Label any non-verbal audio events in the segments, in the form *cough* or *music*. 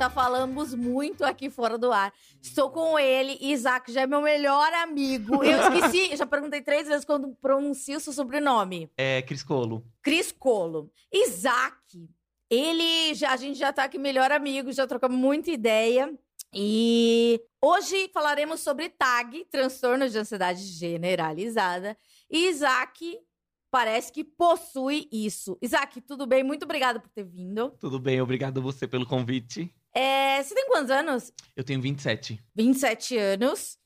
já falamos muito aqui fora do ar. Estou com ele, Isaac, já é meu melhor amigo. Eu esqueci, já perguntei três vezes quando pronuncio o seu sobrenome. É Cris Colo. Cris Colo. Isaac, ele, já, a gente já tá aqui melhor amigo, já trocamos muita ideia. E hoje falaremos sobre TAG, transtorno de ansiedade generalizada. E Isaac parece que possui isso. Isaac, tudo bem? Muito obrigada por ter vindo. Tudo bem, obrigado a você pelo convite. É, você tem quantos anos? Eu tenho 27. 27 anos.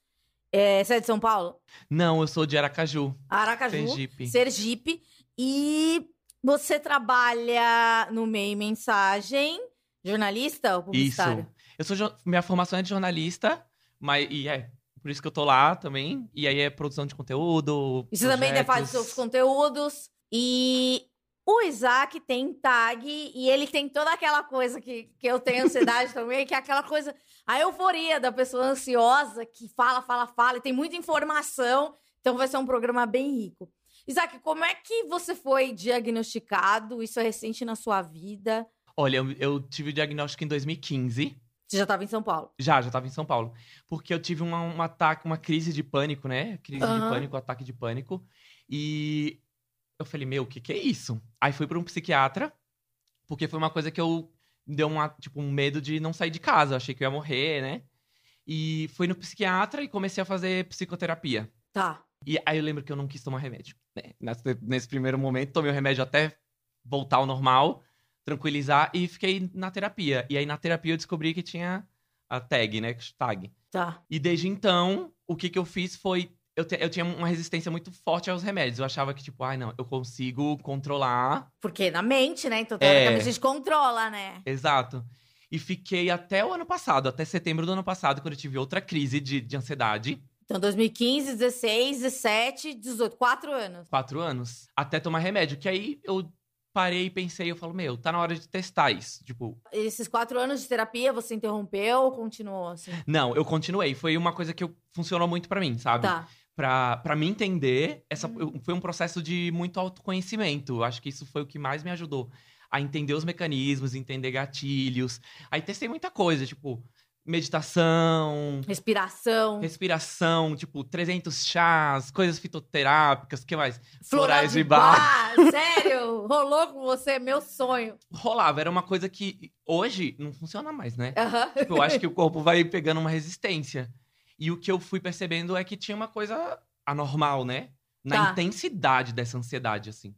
É, você é de São Paulo? Não, eu sou de Aracaju. Aracaju. Sergipe. Sergipe. E você trabalha no meio mensagem, jornalista ou publicitário? Isso. Eu sou minha formação é de jornalista, mas e é por isso que eu tô lá também. E aí é produção de conteúdo. E você também ainda faz projetos. seus conteúdos. E o Isaac tem tag e ele tem toda aquela coisa que, que eu tenho ansiedade *laughs* também, que é aquela coisa, a euforia da pessoa ansiosa que fala, fala, fala, e tem muita informação. Então vai ser um programa bem rico. Isaac, como é que você foi diagnosticado? Isso é recente na sua vida? Olha, eu, eu tive o diagnóstico em 2015. Você já estava em São Paulo? Já, já tava em São Paulo. Porque eu tive uma, um ataque, uma crise de pânico, né? Crise Aham. de pânico, ataque de pânico. E eu falei, meu, o que que é isso? Aí fui para um psiquiatra, porque foi uma coisa que eu me deu uma, tipo, um medo de não sair de casa. Eu achei que eu ia morrer, né? E fui no psiquiatra e comecei a fazer psicoterapia. Tá. E aí eu lembro que eu não quis tomar remédio. Né? Nesse, nesse primeiro momento, tomei o remédio até voltar ao normal, tranquilizar e fiquei na terapia. E aí na terapia eu descobri que tinha a tag, né? Tag. Tá. E desde então, o que, que eu fiz foi. Eu, te- eu tinha uma resistência muito forte aos remédios. Eu achava que, tipo, ai, não, eu consigo controlar. Porque na mente, né? Então, É. teoricamente, a gente controla, né? Exato. E fiquei até o ano passado, até setembro do ano passado, quando eu tive outra crise de, de ansiedade. Então, 2015, 16, 17, 18, quatro anos. Quatro anos. Até tomar remédio. Que aí eu parei e pensei, eu falo, meu, tá na hora de testar isso. Tipo, Esses quatro anos de terapia, você interrompeu ou continuou assim? não, eu continuei. Foi uma coisa que eu- funcionou muito pra mim, sabe? Tá. Pra, pra me entender, essa, Hum. eu- foi um processo de muito autoconhecimento. Acho que isso foi o que mais me ajudou a entender os mecanismos, entender gatilhos. Aí testei muita coisa, tipo, meditação, Respiração. respiração, tipo, 300 chás, coisas fitoterápicas, que mais? Florais de bar. *laughs* Sério? Rolou com você? Meu sonho. Rolava, era uma coisa que hoje não funciona mais, né? Tipo, eu acho que o corpo vai pegando uma resistência. E o que eu fui percebendo é que tinha uma coisa anormal, né? Na Tá. intensidade dessa ansiedade, assim.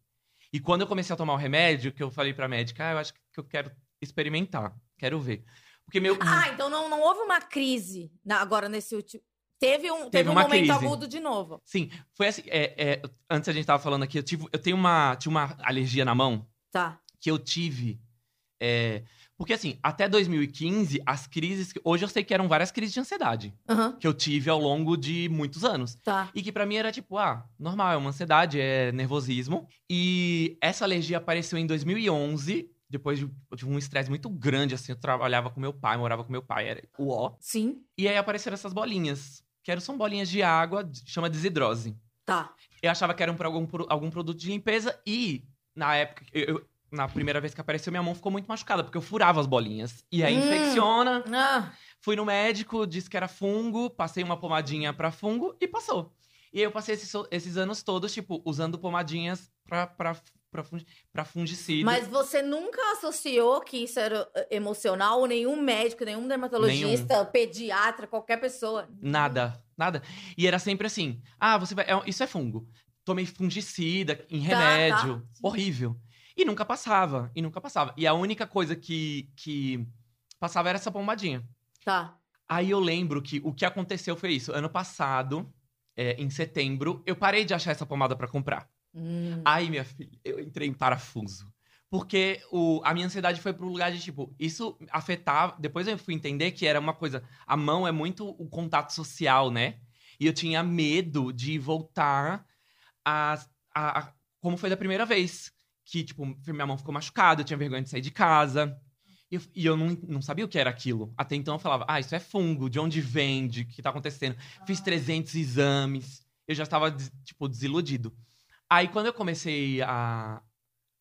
E quando eu comecei a tomar o remédio, que eu falei pra médica, ah, eu acho que eu quero experimentar, quero ver. Porque meu. Ah, então não, não houve uma crise na- agora nesse último. Teve um, teve um uma momento crise. agudo de novo. Sim, foi assim. é, é, antes a gente tava falando aqui, eu, tive, eu tenho uma, tinha uma alergia na mão Tá. que eu tive. é, porque assim, até 2015, as crises. Hoje eu sei que eram várias crises de ansiedade Aham. que eu tive ao longo de muitos anos. Tá. E que pra mim era tipo, ah, normal, é uma ansiedade, é nervosismo. E essa alergia apareceu em 2011, depois de, eu tive um estresse muito grande, assim, eu trabalhava com meu pai, morava com meu pai, era o ó. Sim. E aí apareceram essas bolinhas, que eram, são bolinhas de água, de- chama desidrose. Tá. Eu achava que eram para algum, algum produto de limpeza e, na época, eu- eu- na primeira vez que apareceu, minha mão ficou muito machucada, porque eu furava as bolinhas. E aí Hum. infecciona, Ah, Fui no médico, disse que era fungo, passei uma pomadinha pra fungo e passou. E aí eu passei esses, esses anos todos, tipo, usando pomadinhas pra, pra, pra, pra fungicida. mas você nunca associou que isso era eh, emocional ou nenhum médico, nenhum dermatologista, pediatra, qualquer pessoa? Nada, nada. E era sempre assim, ah, você vai... é- isso é fungo. Tomei fungicida em Tá, remédio. tá. Horrível. E nunca passava, e nunca passava. E a única coisa que, que passava era essa pomadinha. Tá. Aí eu lembro que o que aconteceu foi isso. Ano passado, é, em setembro, eu parei de achar essa pomada pra comprar. Hum. Aí, minha filha, eu entrei em parafuso. Porque o, a minha ansiedade foi pro lugar de, tipo, isso afetava. Depois eu fui entender que era uma coisa. A mão é muito o contato social, né? E eu tinha medo de voltar as- a- a- como foi da primeira vez. Que, tipo, minha mão ficou machucada, eu tinha vergonha de sair de casa. E eu, e eu não, não sabia o que era aquilo. Até então eu falava, ah, isso é fungo, de onde vem, de o que tá acontecendo. Fiz 300 exames. Eu já estava, tipo, desiludido. Aí quando eu comecei a.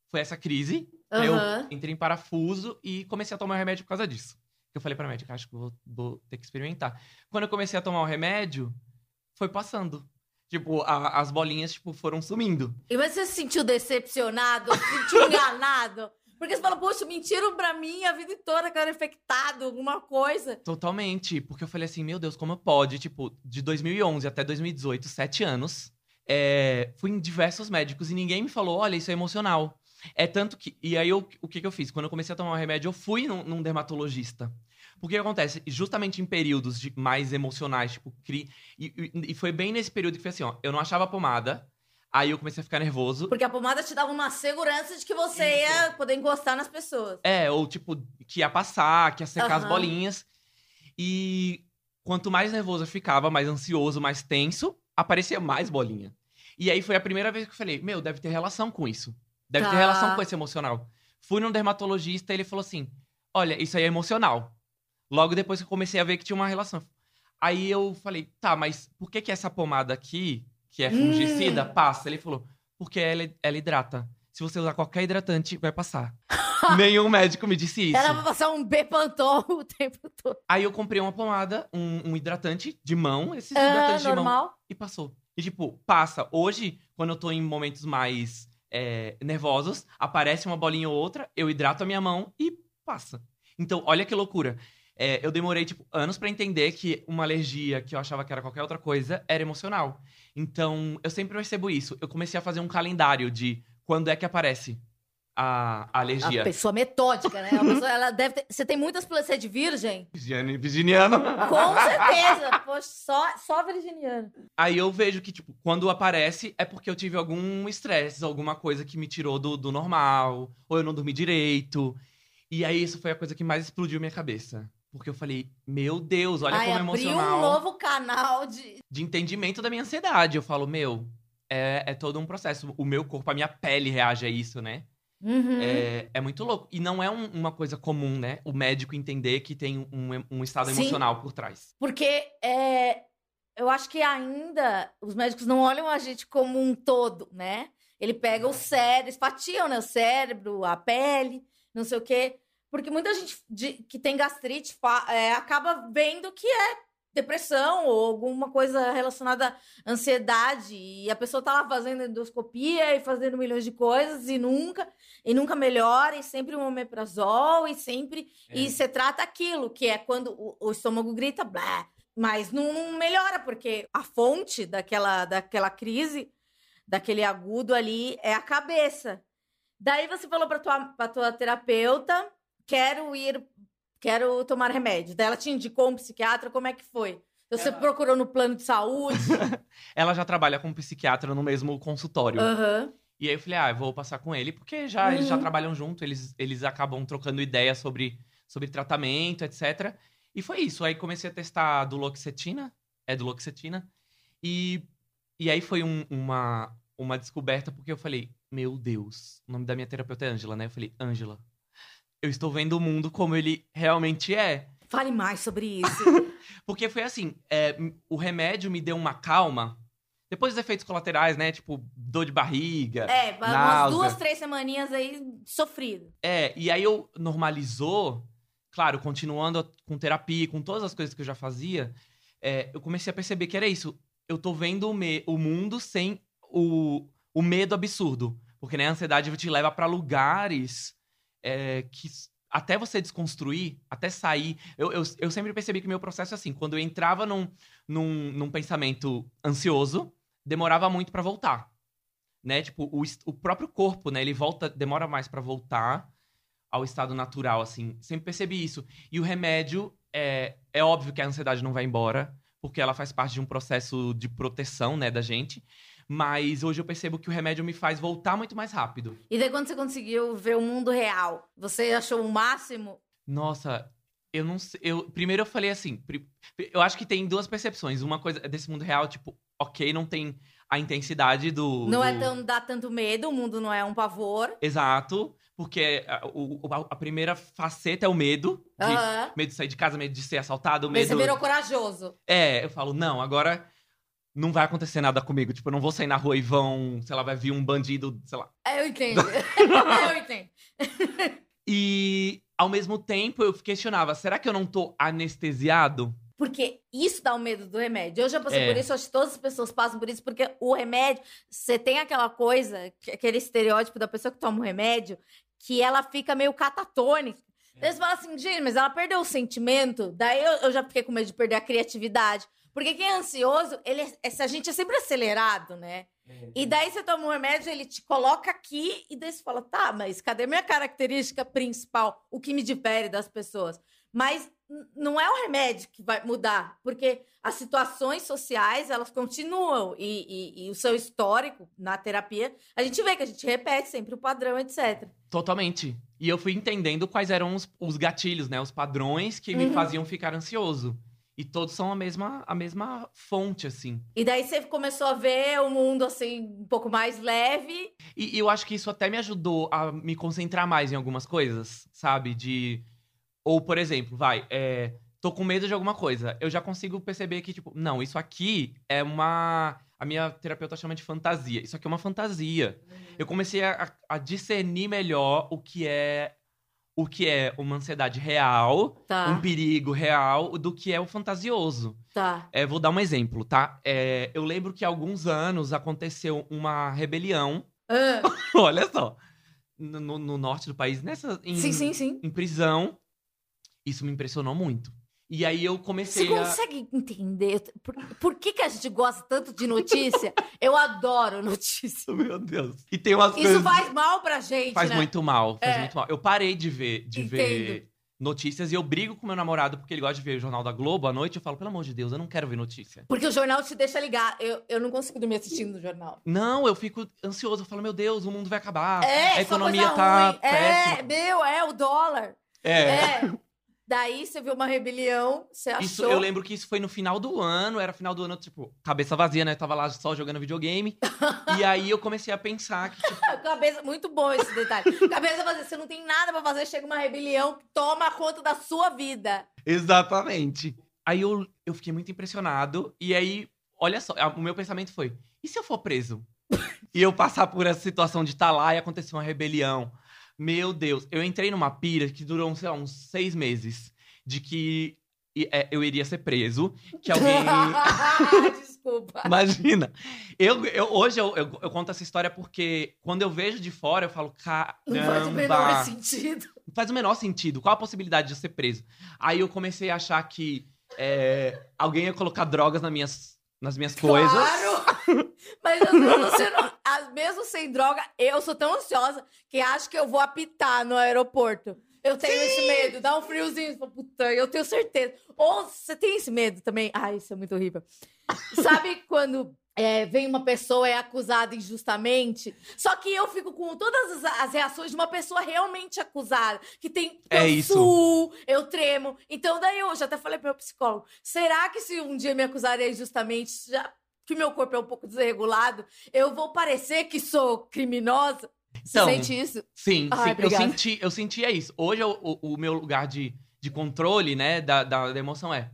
Foi essa crise. Eu Aham. entrei em parafuso e comecei a tomar remédio por causa disso. Eu falei pra médica, acho que eu vou, vou ter que experimentar. Quando eu comecei a tomar o remédio, foi passando. Tipo, a- as bolinhas, tipo, foram sumindo. E você se sentiu decepcionado, se sentiu *laughs* enganado? Porque você falou, poxa, mentiram pra mim a vida toda que eu era infectado, alguma coisa. Totalmente. Porque eu falei assim, meu Deus, como pode? Tipo, de 2011 até 2018, sete anos, é, fui em diversos médicos e ninguém me falou, olha, isso é emocional. É tanto que... E aí, eu, o que, que eu fiz? Quando eu comecei a tomar o remédio, eu fui num, num dermatologista. Porque acontece? Justamente em períodos de- mais emocionais, tipo, cri... E, e- e foi bem nesse período que foi assim, ó. Eu não achava pomada, aí eu comecei a ficar nervoso. Porque a pomada te dava uma segurança de que você Isso. ia poder encostar nas pessoas. É, ou tipo, que ia passar, que ia secar as Aham. bolinhas. E quanto mais nervoso eu ficava, mais ansioso, mais tenso, aparecia mais bolinha. E aí foi a primeira vez que eu falei, meu, deve ter relação com isso. Deve ter Tá. relação com esse emocional. Fui num dermatologista e ele falou assim: olha, isso aí é emocional. Logo depois que eu comecei a ver que tinha uma relação. Aí eu falei, tá, mas por que que essa pomada aqui, que é fungicida, Hum. passa? Ele falou, porque ela, ela hidrata. Se você usar qualquer hidratante, vai passar. *laughs* Nenhum médico me disse isso. Era pra passar um Bepantol *laughs* o tempo todo. Aí eu comprei uma pomada, um, um hidratante de mão, esses É, hidratantes de mão, normal. e passou. E tipo, passa. Hoje, quando eu tô em momentos mais é, nervosos, aparece uma bolinha ou outra, eu hidrato a minha mão e passa. Então, olha que loucura. É, eu demorei, tipo, anos pra entender que uma alergia, que eu achava que era qualquer outra coisa, era emocional. Então, eu sempre percebo isso. Eu comecei a fazer um calendário de quando é que aparece a, a alergia. A pessoa metódica, né? Pessoa, ela deve ter... Você tem muitas plantas você é de virgem? Virginiano. Virginiano. Com certeza. Poxa, só, só virginiano. Aí eu vejo que, tipo, quando aparece é porque eu tive algum estresse, alguma coisa que me tirou do, do normal, ou eu não dormi direito. E aí isso foi a coisa que mais explodiu minha cabeça. Porque eu falei, meu Deus, olha Aí como é emocional. um novo canal de... De entendimento da minha ansiedade. Eu falo, meu, é, é todo um processo. O meu corpo, a minha pele reage a isso, né? Uhum. É, é muito louco. E não é um- uma coisa comum, né? O médico entender que tem um, um estado Sim. emocional por trás. Porque é, eu acho que ainda os médicos não olham a gente como um todo, né? Ele pega o cérebro, eles fatiam, né? O cérebro, a pele, não sei o quê. Porque muita gente de- que tem gastrite é, acaba vendo que é depressão ou alguma coisa relacionada à ansiedade. E a pessoa tá lá fazendo endoscopia e fazendo milhões de coisas e nunca, e nunca melhora, e sempre um omeprazol, e sempre e É. você trata aquilo, que é quando o, o estômago grita, blá, mas não, não melhora, porque a fonte daquela, daquela crise, daquele agudo ali, é a cabeça. Daí você falou pra tua, pra tua terapeuta, quero ir, quero tomar remédio. Daí ela te indicou um psiquiatra, como é que foi? Você procurou no plano de saúde? *laughs* Ela já trabalha com um psiquiatra no mesmo consultório. Aham. E aí eu falei, ah, eu vou passar com ele, porque já, eles já Uhum. trabalham junto, eles, eles acabam trocando ideias sobre, sobre tratamento, etc. E foi isso. Aí comecei a testar a duloxetina, é duloxetina, e, e aí foi um- uma, uma descoberta, porque eu falei, meu Deus, o nome da minha terapeuta é Ângela, né? Eu falei, Ângela, eu estou vendo o mundo como ele realmente é. Fale mais sobre isso. *laughs* Porque foi assim, é, o remédio me deu uma calma, depois dos efeitos colaterais, né? Tipo, dor de barriga, é, umas duas, três semaninhas aí sofrido. É, e aí eu normalizou, claro, continuando com terapia, com todas as coisas que eu já fazia, é, eu comecei a perceber que era isso. Eu tô vendo o, me- o mundo sem o, o medo absurdo. Porque né, a ansiedade te leva pra lugares é, que até você desconstruir, até sair. Eu, eu, eu sempre percebi que meu processo é assim: quando eu entrava num, num, num pensamento ansioso, demorava muito pra voltar. Né? Tipo, o, o próprio corpo, né? Ele volta, demora mais pra voltar ao estado natural, assim. Sempre percebi isso. E o remédio, é, é óbvio que a ansiedade não vai embora, porque ela faz parte de um processo de proteção, né, da gente. Mas hoje eu percebo que o remédio me faz voltar muito mais rápido. E daí, quando você conseguiu ver o mundo real, você achou o máximo? Nossa, eu não sei. Eu, primeiro eu falei assim. Eu acho que tem duas percepções. Uma coisa desse mundo real, tipo, ok, não tem a intensidade do. Não do... é tão, dá tanto medo, o mundo não é um pavor. Exato. Porque a, o- a- a primeira faceta é o medo. De, Aham. Medo de sair de casa, medo de ser assaltado, Mas medo. Você virou corajoso. É, eu falo, não, agora não vai acontecer nada comigo. Tipo, eu não vou sair na rua e vão, sei lá, vai vir um bandido, sei lá. É, eu entendo. *laughs* eu entendo. E ao mesmo tempo eu questionava, será que eu não tô anestesiado? Porque isso dá o medo do remédio. Eu já passei É. por isso, acho que todas as pessoas passam por isso, porque o remédio, você tem aquela coisa, que- aquele estereótipo da pessoa que toma o remédio, que ela fica meio catatônica. Daí você fala assim, gente, mas ela perdeu o sentimento. Daí eu, eu já fiquei com medo de perder a criatividade. Porque quem é ansioso, ele é- esse- a gente é sempre acelerado, né? E daí você toma um remédio, ele te coloca aqui, e daí você fala, tá, mas cadê minha característica principal? O que me difere das pessoas? Mas não é o remédio que vai mudar, porque as situações sociais, elas continuam, e, e- e o seu histórico na terapia, a gente vê que a gente repete sempre o padrão, etc. Totalmente. E eu fui entendendo quais eram os, os gatilhos, né? Os padrões que me Uhum. faziam ficar ansioso. E todos são a mesma, a mesma fonte, assim. E daí você começou a ver o mundo, assim, um pouco mais leve. E, e eu acho que isso até me ajudou a me concentrar mais em algumas coisas, sabe? De. Ou, por exemplo, vai, é, tô com medo de alguma coisa. Eu já consigo perceber que, tipo, não, isso aqui é uma. A minha terapeuta chama de fantasia. Isso aqui é uma fantasia. Eu comecei a, a discernir melhor o que é. O que é uma ansiedade real, Tá, um perigo real, do que é o fantasioso. tá. É, vou dar um exemplo, tá? É, eu lembro que há alguns anos aconteceu uma rebelião Ah, *laughs* Olha só. No, no- no norte do país, nessa. Em, sim, sim, sim. Em prisão. Isso me impressionou muito. E aí eu Você comecei a. consegue entender por, por que, que a gente gosta tanto de notícia? Eu adoro notícia. *laughs* Meu Deus. E tem umas Isso coisas. faz mal pra gente, faz né? muito mal. Faz É. muito mal. Eu parei de ver, de Entendo. ver notícias e eu brigo com meu namorado porque ele gosta de ver o Jornal da Globo à noite. Eu falo, pelo amor de Deus, eu não quero ver notícia. Porque o jornal te deixa ligar. Eu, eu não consigo dormir assistindo o jornal. Não, eu fico ansioso. Eu falo, meu Deus, o mundo vai acabar. É, a economia tá ruim. péssima. É, meu, é o dólar. É. É. Daí você viu uma rebelião, você achou... Isso, eu lembro que isso foi no final do ano, era final do ano, tipo, cabeça vazia, né? Tava lá só jogando videogame. *laughs* e aí eu comecei a pensar que, tipo, *laughs* Cabeça, muito bom esse detalhe. Cabeça vazia, você não tem nada pra fazer, chega uma rebelião que toma conta da sua vida. exatamente. Aí eu, eu fiquei muito impressionado. E aí, olha só, o meu pensamento foi: e se eu for preso? *laughs* e eu passar por essa situação de estar lá e acontecer uma rebelião? Meu Deus, eu entrei numa pira que durou, sei lá, uns seis meses. De que é, eu iria ser preso, que alguém. *laughs* Desculpa. Imagina. Eu, eu, hoje eu, eu, eu conto essa história porque quando eu vejo de fora, eu falo, Não faz o menor caramba, sentido. não faz o menor sentido. Qual a possibilidade de eu ser preso? Aí eu comecei a achar que é, alguém ia colocar drogas nas minhas, nas minhas coisas. Claro! *laughs* Mas às vezes você não. às- Mesmo sem droga, eu sou tão ansiosa que acho que eu vou apitar no aeroporto. Eu tenho esse medo, dá um friozinho. Puta, eu tenho certeza. Ou você tem esse medo também? Ai, isso é muito horrível. *laughs* Sabe quando é, vem uma pessoa é acusada injustamente? Só que eu fico com todas as, as reações de uma pessoa realmente acusada. Que tem. É eu isso. suo, eu tremo. Então, daí eu já até falei pro meu psicólogo: será que se um dia me acusarem injustamente, já que meu corpo é um pouco desregulado, eu vou parecer que sou criminosa? Você Então, sente isso? Sim, Ai, sim. Eu, senti, eu sentia isso. Hoje eu- o, o meu lugar de, de controle, né, da, da, da emoção é.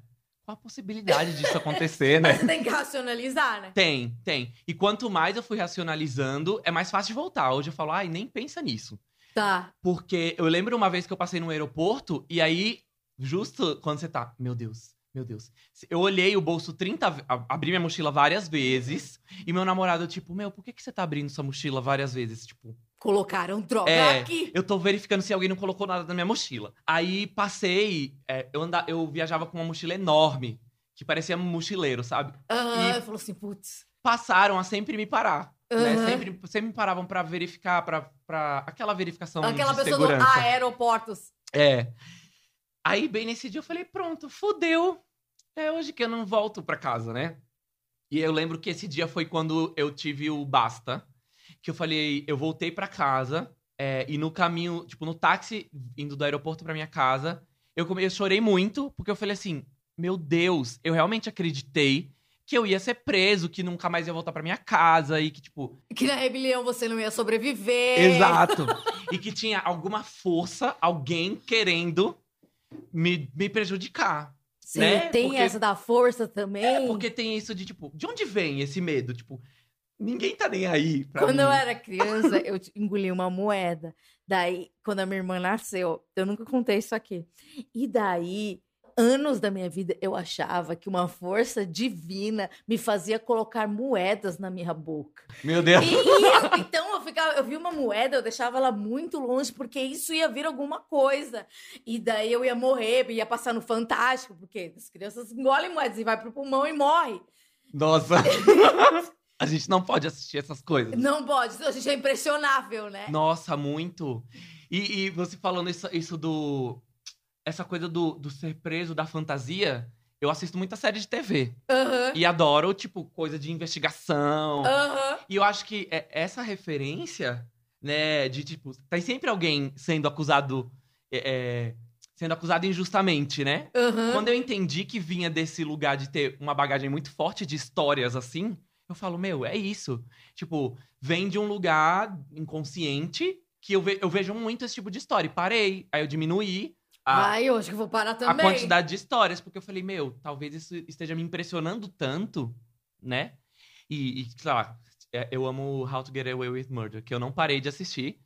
A possibilidade disso acontecer, né? Você tem que racionalizar, né? Tem, tem. E quanto mais eu fui racionalizando, é mais fácil de voltar. Hoje eu falo, ai, nem pensa nisso. Tá. Porque eu lembro uma vez que eu passei no aeroporto e aí, justo quando você tá, meu Deus, meu Deus. Eu olhei o bolso 30, ve- a- abri minha mochila várias vezes e meu namorado, tipo, meu, por que, que você tá abrindo sua mochila várias vezes? Tipo, Colocaram droga É. aqui. eu tô verificando se alguém não colocou nada na minha mochila. Aí passei, é, eu, anda, eu viajava com uma mochila enorme, que parecia um mochileiro, sabe? Aham, E- eu falo assim, putz. Passaram a sempre me parar. Né? Aham. Sempre, sempre me paravam pra verificar, pra, pra aquela verificação Aquela de pessoa segurança. do aeroportos. É. Aí, bem nesse dia, eu falei, pronto, fudeu. É hoje que eu não volto pra casa, né? E eu lembro que esse dia foi quando eu tive o basta. Que eu falei, eu voltei pra casa. é, e no caminho, tipo, no táxi, indo do aeroporto pra minha casa, eu, come... eu chorei muito, porque eu falei assim, meu Deus, eu realmente acreditei que eu ia ser preso, que nunca mais ia voltar pra minha casa e que, tipo, Que na rebelião você não ia sobreviver. Exato. *laughs* e que tinha alguma força, alguém querendo me, me prejudicar. Você né? tem Porque- essa da força também. É porque tem isso de, tipo, de onde vem esse medo? Tipo, ninguém tá nem aí pra Quando mim. eu era criança, eu engoli uma moeda. Daí, quando a minha irmã nasceu, eu nunca contei isso aqui. E daí, anos da minha vida, eu achava que uma força divina me fazia colocar moedas na minha boca. Meu Deus. E, e então eu ficava, eu vi uma moeda, eu deixava ela muito longe, porque isso ia vir alguma coisa. E daí eu ia morrer, ia passar no Fantástico, porque as crianças engolem moedas e vai pro pulmão e morre. Nossa. *laughs* A gente não pode assistir essas coisas. Não pode, a gente é impressionável, né? Nossa, muito. E, e você falando isso, isso do. Essa coisa do, do ser preso, da fantasia. Eu assisto muita série de TV. Aham. E adoro, tipo, coisa de investigação. Aham. E eu acho que é- essa referência, né, de tipo, tem sempre alguém sendo acusado. é, é, sendo acusado injustamente, né? Aham. Quando eu entendi que vinha desse lugar de ter uma bagagem muito forte de histórias assim, eu falo, meu, é isso. Tipo, vem de um lugar inconsciente que eu, ve- eu vejo muito esse tipo de história. E parei, aí eu diminuí a, Ai, eu acho que eu vou parar a também. quantidade de histórias, porque eu falei, meu, talvez isso esteja me impressionando tanto, né? E, e claro, é, eu amo How to Get Away with Murder, que eu não parei de assistir.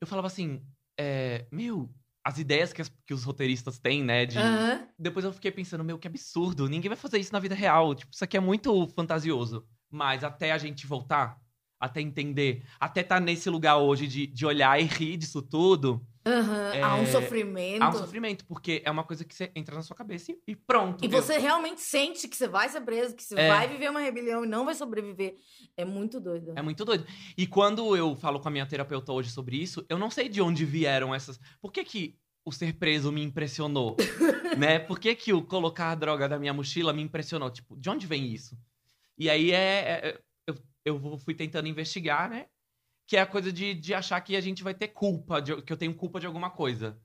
Eu falava assim, é, meu, as ideias que, as- que os roteiristas têm, né? De, Aham. depois eu fiquei pensando, meu, que absurdo. Ninguém vai fazer isso na vida real. Tipo, isso aqui é muito fantasioso. Mas até a gente voltar, até entender, até estar nesse lugar hoje de, de olhar e rir disso tudo, Aham. Há um É, sofrimento. há um sofrimento. Porque é uma coisa que você entra na sua cabeça e, e pronto. E meu. você realmente sente que você vai ser preso, que você É. vai viver uma rebelião e não vai sobreviver. É muito doido. É muito doido. E quando eu falo com a minha terapeuta hoje sobre isso, eu não sei de onde vieram essas. Por que, que o ser preso me impressionou? *laughs* né? Por que, que o colocar a droga na minha mochila me impressionou? Tipo, de onde vem isso? E aí é. é- eu, eu vou- fui tentando investigar, né? Que é a coisa de, de achar que a gente vai ter culpa, de- que eu tenho culpa de alguma coisa.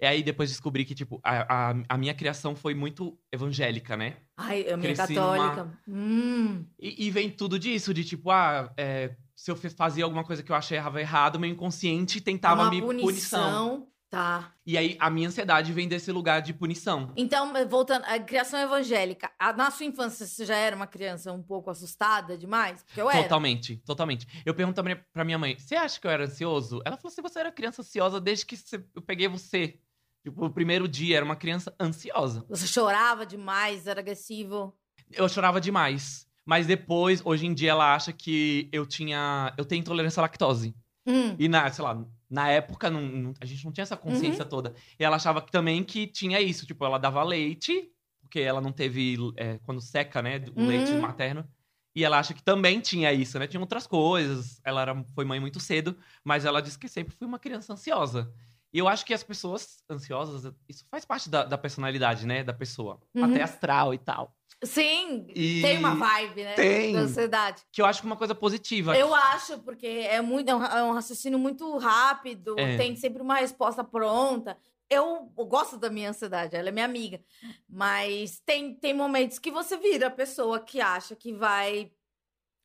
E aí depois descobri que, tipo, a, a, a minha criação foi muito evangélica, né? Ai, a minha Cresci católica. Hum. E, e vem tudo disso, de tipo, ah, é, se eu fazia alguma coisa que eu achava errado, meu inconsciente tentava uma me punição. punição. Tá. E aí a minha ansiedade vem desse lugar de punição. Então, voltando, a criação evangélica. A- na sua infância, você já era uma criança um pouco assustada demais? Porque eu era. Totalmente, totalmente. Eu pergunto pra minha- pra minha mãe, você acha que eu era ansioso? Ela falou assim, você era criança ansiosa desde que eu peguei você. Tipo, o primeiro dia era uma criança ansiosa. Você chorava demais, era agressivo. Eu chorava demais. Mas depois, hoje em dia, ela acha que eu tinha. Eu tenho intolerância à lactose. Hum. E na, sei lá, na época não- não- a gente não tinha essa consciência toda. E ela achava que, também que tinha isso. Tipo, ela dava leite, porque ela não teve. é, quando seca, né? O Uhum. leite materno. E ela acha que também tinha isso, né? Tinha outras coisas. Ela era, foi mãe muito cedo, mas ela disse que sempre foi uma criança ansiosa. E eu acho que as pessoas ansiosas, isso faz parte da, da personalidade, né? Da pessoa. Uhum. Até astral e tal. Sim, E tem uma vibe, né? Tem. Da ansiedade. Que eu acho que é uma coisa positiva. Eu acho, porque é, muito, é, um, é um raciocínio muito rápido, É. tem sempre uma resposta pronta. Eu, eu gosto da minha ansiedade, ela é minha amiga. Mas tem, tem momentos que você vira a pessoa que acha que vai.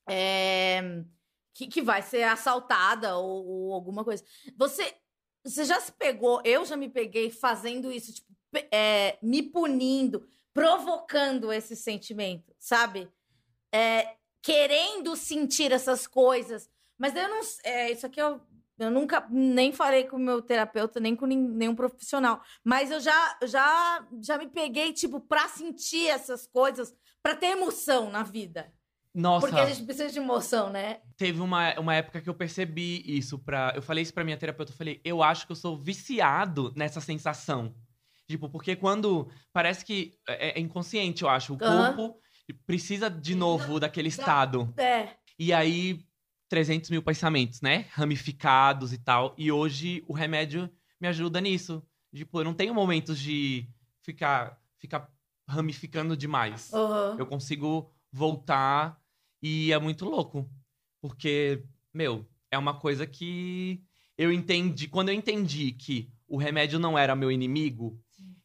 é, que, que vai ser assaltada ou, ou alguma coisa. Você, você já se pegou, eu já me peguei fazendo isso, tipo, é, me punindo, provocando esse sentimento, sabe? É, querendo sentir essas coisas. Mas eu não. É, isso aqui eu, eu nunca nem falei com o meu terapeuta, nem com nenhum profissional. Mas eu já, já, já me peguei, tipo, pra sentir essas coisas, pra ter emoção na vida. Nossa. Porque a gente precisa de emoção, né? Teve uma, uma época que eu percebi isso pra. Eu falei isso pra minha terapeuta, eu falei, eu acho que eu sou viciado nessa sensação. Tipo, porque quando. Parece que é, é inconsciente, eu acho. O Aham. corpo precisa de novo daquele estado. É. E aí, 300 mil pensamentos, né? Ramificados e tal. E hoje o remédio me ajuda nisso. Tipo, eu não tenho momentos de ficar, ficar ramificando demais Aham. eu consigo voltar e é muito louco. Porque, meu, é uma coisa que eu entendi. Quando eu entendi que o remédio não era meu inimigo,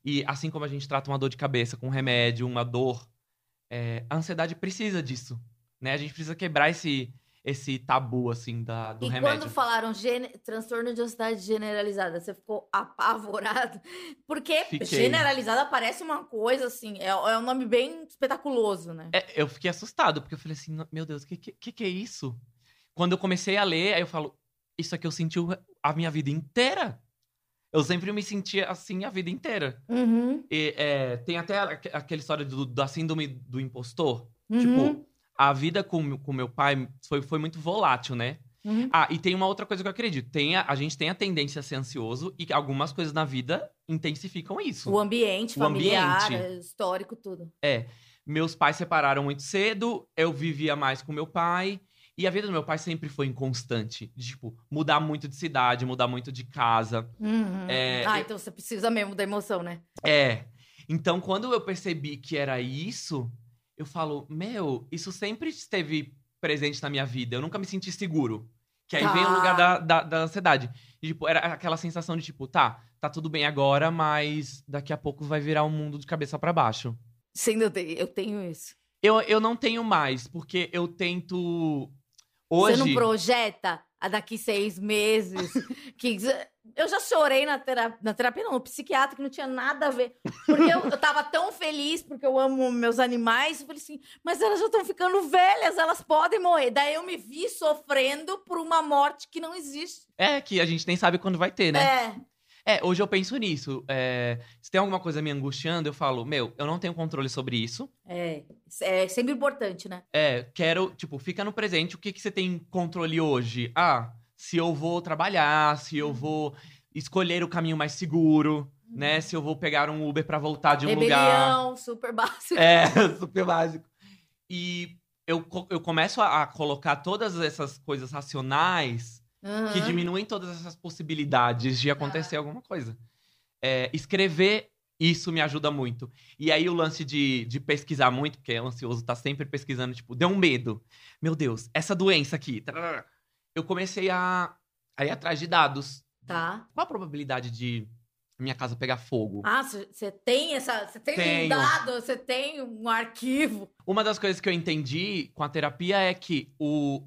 e assim como a gente trata uma dor de cabeça com remédio, uma dor é, a ansiedade precisa disso, né? A gente precisa quebrar esse, esse tabu, assim, da, do e remédio. quando falaram transtorno de ansiedade generalizada, você ficou *laughs* apavorado? Porque Fiquei. generalizada parece uma coisa, assim, é, é um nome bem espetaculoso, né? É, eu fiquei assustado, porque eu falei assim, "No- meu Deus, o que, que, que é isso? Quando eu comecei a ler, aí eu falo, isso aqui eu senti a minha vida inteira. Eu sempre me sentia assim a vida inteira. Uhum. E, é, tem até aque- aquela história do, da síndrome do impostor. Uhum. Tipo, a vida com, com meu pai foi, foi muito volátil, né? Uhum. Ah, e tem uma outra coisa que eu acredito. Tem a, a gente tem a tendência a ser ansioso e algumas coisas na vida intensificam isso. O ambiente O familiar, ambiente. é, histórico, tudo. Meus pais separaram muito cedo, eu vivia mais com meu pai. E a vida do meu pai sempre foi inconstante. De, tipo, mudar muito de cidade, mudar muito de casa. Uhum. É, ah, eu- então você precisa mesmo da emoção, né? É. Então, quando eu percebi que era isso, eu falo, meu, isso sempre esteve presente na minha vida. Eu nunca me senti seguro. Que aí Tá. vem o lugar da, da, da ansiedade. E, tipo, era aquela sensação de, tipo, tá, tá tudo bem agora, mas daqui a pouco vai virar um mundo de cabeça pra baixo. Sim, eu tenho, eu tenho isso. Eu, eu não tenho mais, porque eu tento. Hoje. Você não projeta a daqui seis meses. *laughs* que eu já chorei na terapia, na terapia, não, no psiquiatra, que não tinha nada a ver. Porque eu, eu tava tão feliz, porque eu amo meus animais. Eu falei assim, mas elas já estão ficando velhas, elas podem morrer. Daí eu me vi sofrendo por uma morte que não existe. É, que a gente nem sabe quando vai ter, né? É. É, hoje eu penso nisso. É, se tem alguma coisa me angustiando, eu falo, meu, eu não tenho controle sobre isso. É, é sempre importante, né? É, quero, tipo, fica no presente. O que, que você tem controle hoje? Ah, se eu vou trabalhar, se eu vou escolher o caminho mais seguro, né? Se eu vou pegar um Uber pra voltar de um lugar. Rebelião, super básico. É, *laughs* super básico. E eu, eu começo a, a colocar todas essas coisas racionais que Aham. diminuem todas essas possibilidades de acontecer alguma coisa. É, escrever isso me ajuda muito. E aí o lance de, de pesquisar muito, porque o ansioso tá sempre pesquisando, tipo, deu um medo. Meu Deus, essa doença aqui. tarará. Eu comecei a, a ir atrás de dados. Tá. Qual a probabilidade de minha casa pegar fogo? Ah, você tem essa. Você tem um Tenho. dado, você tem um arquivo. Uma das coisas que eu entendi com a terapia é que o,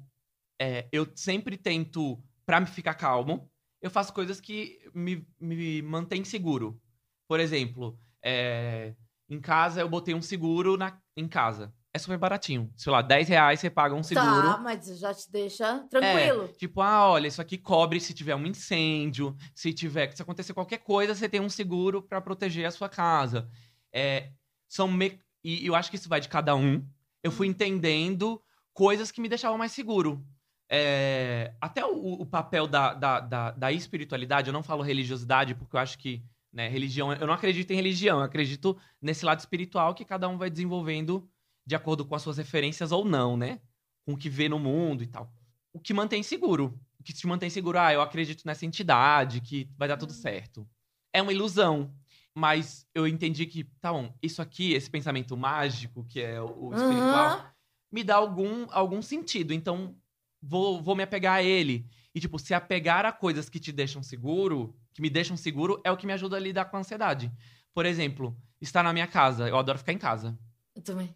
é, eu sempre tento, pra me ficar calmo, eu faço coisas que me, me mantêm seguro. Por exemplo, é, em casa eu botei um seguro na, em casa. É super baratinho. Sei lá, 10 reais você paga um seguro. Tá, mas já te deixa tranquilo. Tipo, ah, olha, isso aqui cobre se tiver um incêndio, se tiver, se acontecer qualquer coisa, você tem um seguro pra proteger a sua casa. É, são me... e eu acho que isso vai de cada um. Eu fui entendendo coisas que me deixavam mais seguro. É, até o, o papel da, da, da, da espiritualidade, eu não falo religiosidade, porque eu acho que né, religião, eu não acredito em religião, eu acredito nesse lado espiritual que cada um vai desenvolvendo de acordo com as suas referências ou não, né? Com o que vê no mundo e tal o que mantém seguro. O que te mantém seguro, ah, eu acredito nessa entidade, que vai dar tudo certo. É uma ilusão. Mas eu entendi que, tá bom, isso aqui, esse pensamento mágico, que é o, espiritual, Aham. me dá algum, algum sentido. Então, vou, vou me apegar a ele. E, tipo, se apegar a coisas que te deixam seguro, que me deixam seguro, é o que me ajuda a lidar com a ansiedade. Por exemplo, estar na minha casa. Eu adoro ficar em casa. Eu também.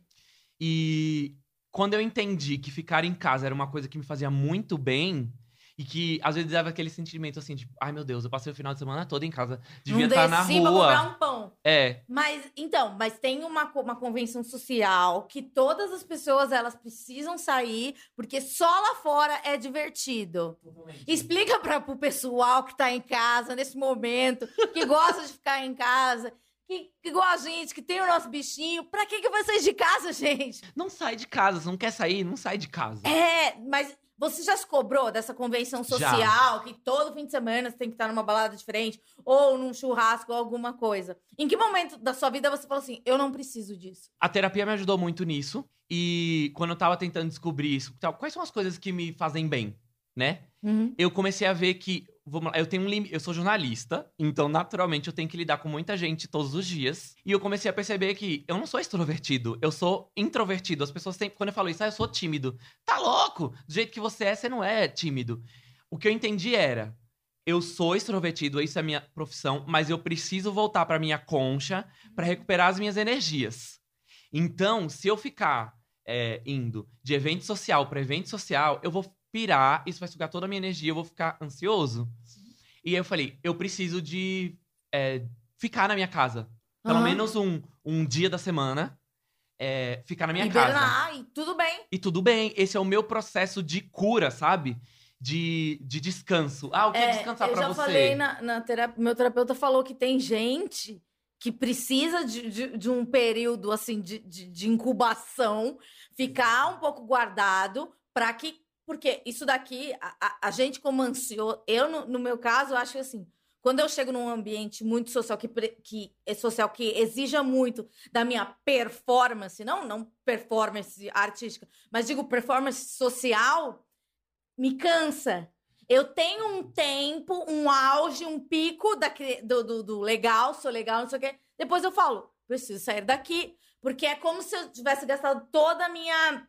E quando eu entendi que ficar em casa era uma coisa que me fazia muito bem, e que às vezes dava aquele sentimento assim, tipo, ai meu Deus, eu passei o final de semana todo em casa, devia estar na desci pra comprar rua. um pão. É, Mas, então, mas tem uma, uma convenção social que todas as pessoas, elas precisam sair, porque só lá fora é divertido. Explica para o pessoal que tá em casa nesse momento, que gosta de ficar em casa, que, igual a gente, que tem o nosso bichinho. Pra que, que vai sair de casa, *laughs* gente? não sai de casa, você não quer sair, não sai de casa. É, mas você já se cobrou dessa convenção Já. social que todo fim de semana você tem que estar numa balada diferente ou num churrasco ou alguma coisa? Em que momento da sua vida você falou assim: eu não preciso disso? A terapia me ajudou muito nisso. E quando eu tava tentando descobrir isso, quais são as coisas que me fazem bem, né? Eu comecei a ver que, vamos lá, eu tenho um limite, eu sou jornalista, então naturalmente eu tenho que lidar com muita gente todos os dias. E eu comecei a perceber que eu não sou extrovertido, eu sou introvertido. As pessoas sempre, quando eu falo isso, ah, eu sou tímido. Tá louco? Do jeito que você é, você não é tímido. O que eu entendi era, eu sou extrovertido, isso é a minha profissão, mas eu preciso voltar pra minha concha pra recuperar as minhas energias. Então, se eu ficar é, indo de evento social para evento social, eu vou pirar, isso vai sugar toda a minha energia, eu vou ficar ansioso. E aí eu falei, eu preciso de é, ficar na minha casa. Pelo Aham. menos um, um dia da semana. é, ficar na minha casa. Hibernar, e tudo bem. E tudo bem, esse é o meu processo de cura, sabe? De, de descanso. Ah, o que é, descansar eu pra já você? falei na, na terapia, meu terapeuta falou que tem gente que precisa de, de, de um período assim de, de, de incubação, ficar um pouco guardado para que, porque isso daqui a, a, a gente como ansioso, eu no, no meu caso acho assim, quando eu chego num ambiente muito social que, que é social que exija muito da minha performance, não não performance artística, mas digo performance social, me cansa. Eu tenho um tempo, um auge, um pico daquele- do, do, do legal, sou legal, não sei o quê. Depois eu falo, preciso sair daqui. Porque é como se eu tivesse gastado toda a minha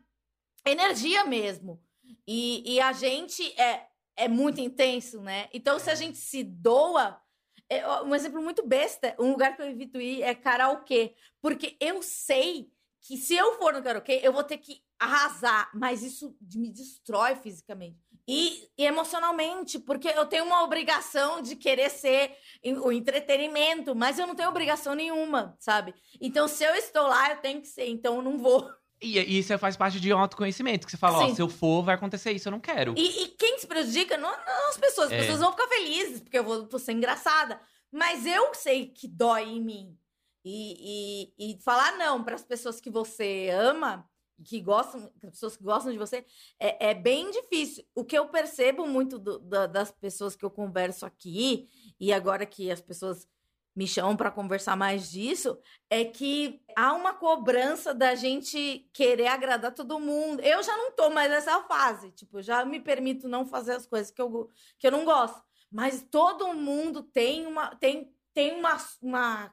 energia mesmo. E, e a gente é, é muito intenso, né? Então, se a gente se doa. é, um exemplo muito besta, um lugar que eu evito ir é karaokê. Porque eu sei que se eu for no karaokê, eu vou ter que arrasar, mas isso me destrói fisicamente. E, e emocionalmente, porque eu tenho uma obrigação de querer ser o entretenimento, mas eu não tenho obrigação nenhuma, sabe? Então, se eu estou lá, eu tenho que ser, então eu não vou. E, e isso faz parte de autoconhecimento, que você fala, ó, se eu for, vai acontecer isso, eu não quero. E, e quem se prejudica não, não as pessoas. As É. pessoas vão ficar felizes, porque eu vou, vou ser engraçada. Mas eu sei que dói em mim. E, e, e falar não para as pessoas que você ama, que gostam, as pessoas que gostam de você, é, é bem difícil. O que eu percebo muito do- da- das pessoas que eu converso aqui, e agora que as pessoas me chamam para conversar mais disso, é que há uma cobrança da gente querer agradar todo mundo. Eu já não tô mais nessa fase, tipo, já me permito não fazer as coisas que eu, que eu não gosto. Mas todo mundo tem uma tem, tem uma, uma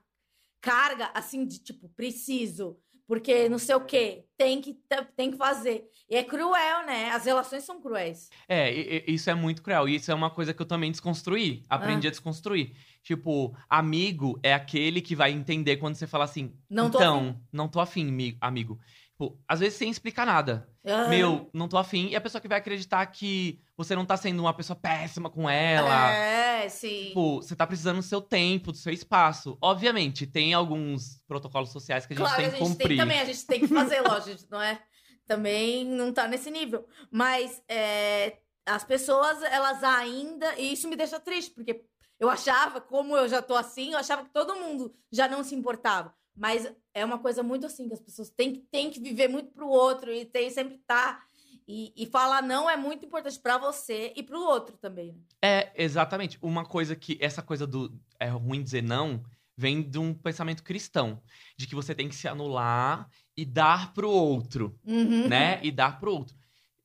carga assim de tipo, preciso, porque não sei o quê, tem que tem que fazer. E é cruel, né? As relações são cruéis. É, isso é muito cruel. E isso é uma coisa que eu também desconstruí. Aprendi Ah. a desconstruir. Tipo, amigo é aquele que vai entender quando você fala assim, Não tô então, não tô afim, mi- amigo. Tipo, às vezes sem explicar nada. Meu, não tô afim. E a pessoa que vai acreditar que você não tá sendo uma pessoa péssima com ela. É, sim. Tipo, você tá precisando do seu tempo, do seu espaço. Obviamente, tem alguns protocolos sociais que a gente Claro, tem a que gente cumprir. tem também, a gente tem que fazer, *laughs* lógico, não é? Também não tá nesse nível. Mas é, as pessoas, elas ainda. E isso me deixa triste, porque eu achava, como eu já tô assim, eu achava que todo mundo já não se importava. Mas é uma coisa muito assim, que as pessoas têm, que- têm que viver muito pro outro e tem sempre tá. E, e falar não é muito importante pra você e pro outro também. né? É, exatamente. Uma coisa que. Essa coisa do. É ruim dizer não. Vem de um pensamento cristão. De que você tem que se anular e dar pro outro. Uhum. né? E dar pro outro.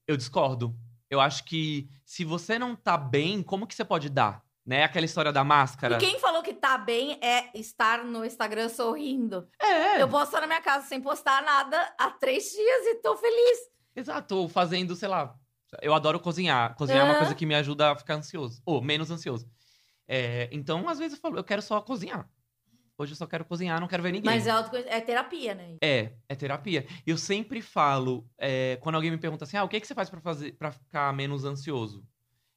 Eu discordo. Eu acho que se você não tá bem, como que você pode dar? Né? Aquela história da máscara. E quem falou que tá bem é estar no Instagram sorrindo. É, Eu posso estar na minha casa sem postar nada há três dias e tô feliz. exato. Ou fazendo, sei lá. Eu adoro cozinhar. Cozinhar é uma Ah. coisa que me ajuda a ficar ansioso. Ou menos ansioso. É, então, às vezes eu falo, eu quero só cozinhar. Hoje eu só quero cozinhar, não quero ver ninguém. Mas é, autoconhe- é terapia, né? É, é terapia. Eu sempre falo, é, quando alguém me pergunta assim, ah, o que, que você faz pra fazer para ficar menos ansioso?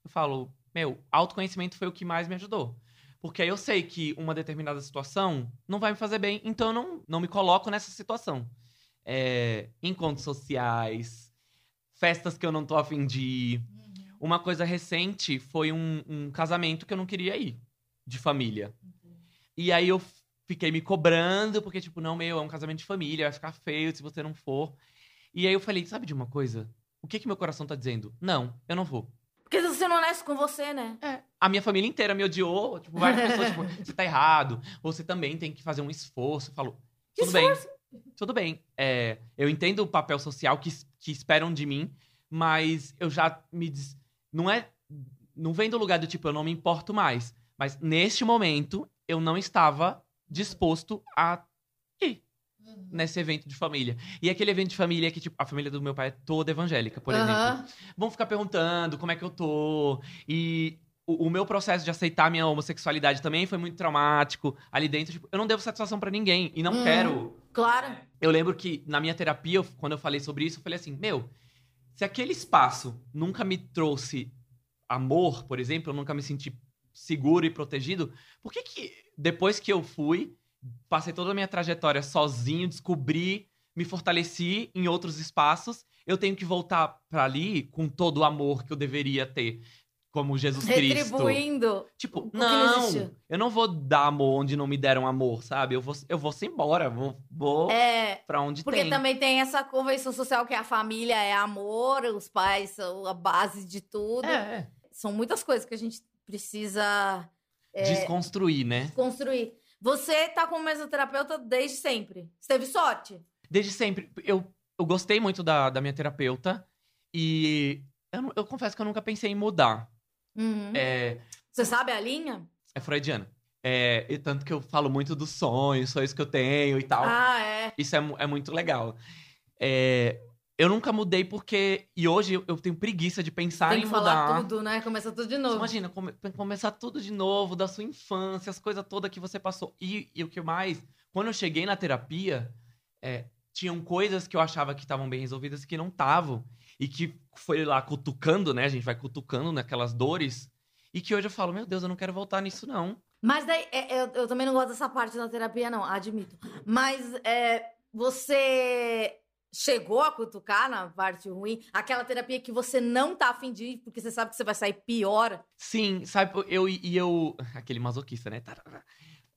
Eu falo, meu, autoconhecimento foi o que mais me ajudou. Porque aí eu sei que uma determinada situação não vai me fazer bem, então eu não, não me coloco nessa situação. É, encontros sociais, festas que eu não tô afim de ir. Uma coisa recente foi um, um casamento que eu não queria ir, de família. E aí eu fiquei me cobrando, porque, tipo, não, meu, é um casamento de família, vai ficar feio se você não for. E aí eu falei, sabe de uma coisa? O que que meu coração tá dizendo? Não, eu não vou. Porque você sendo honesto com você, né? É. A minha família inteira me odiou, tipo, várias pessoas, tipo, *laughs* você tá errado, você também tem que fazer um esforço. Eu falo, Que tudo bem, tudo bem. É, eu entendo o papel social que, que esperam de mim, mas eu já me... Des... Não é... Não vem do lugar do tipo, eu não me importo mais. Mas neste momento, eu não estava disposto a nesse evento de família. E aquele evento de família que, tipo, a família do meu pai é toda evangélica, por exemplo Aham. vão ficar perguntando como é que eu tô. E o, o meu processo de aceitar minha homossexualidade também foi muito traumático. Ali dentro, tipo, eu não devo satisfação pra ninguém. E não Hum. quero Claro. Eu lembro que na minha terapia, quando eu falei sobre isso, eu falei assim: meu, se aquele espaço nunca me trouxe amor, por exemplo, eu nunca me senti seguro e protegido, por que que depois que eu fui, passei toda a minha trajetória sozinho, descobri, me fortaleci em outros espaços, eu tenho que voltar pra ali com todo o amor que eu deveria ter, como Jesus Cristo. Retribuindo. Tipo, não, eu não vou dar amor onde não me deram amor, sabe? Eu vou, eu vou ser embora, vou, vou É, pra onde porque tem. também tem essa convenção social que a família é amor, os pais são a base de tudo. É, São muitas coisas que a gente precisa é. desconstruir, né? construir. Você tá como mesoterapeuta desde sempre. Você teve sorte? Desde sempre. Eu, eu gostei muito da, da minha terapeuta e eu, eu confesso que eu nunca pensei em mudar. Uhum. É, Você sabe a linha? é freudiana. É, e tanto que eu falo muito dos sonhos, sonhos que eu tenho e tal. Ah, é. Isso é, é muito legal. É, eu nunca mudei porque. E hoje eu, tenho preguiça de pensar Tem em que mudar. falar tudo, né? Começa tudo de novo. Imagina, come- começar tudo de novo, da sua infância, as coisas todas que você passou. E, e o que mais? Quando eu cheguei na terapia, é, tinham coisas que eu achava que estavam bem resolvidas que não estavam. E que foi lá cutucando, né? A gente vai cutucando naquelas dores. E que hoje eu falo, meu Deus, eu não quero voltar nisso, não. Mas daí, é, eu, eu também não gosto dessa parte da terapia, não, admito. Mas é, você chegou a cutucar na parte ruim? Aquela terapia que você não tá afim de ir, porque você sabe que você vai sair pior? Sim, sabe, eu e eu. *laughs* Aquele masoquista, né?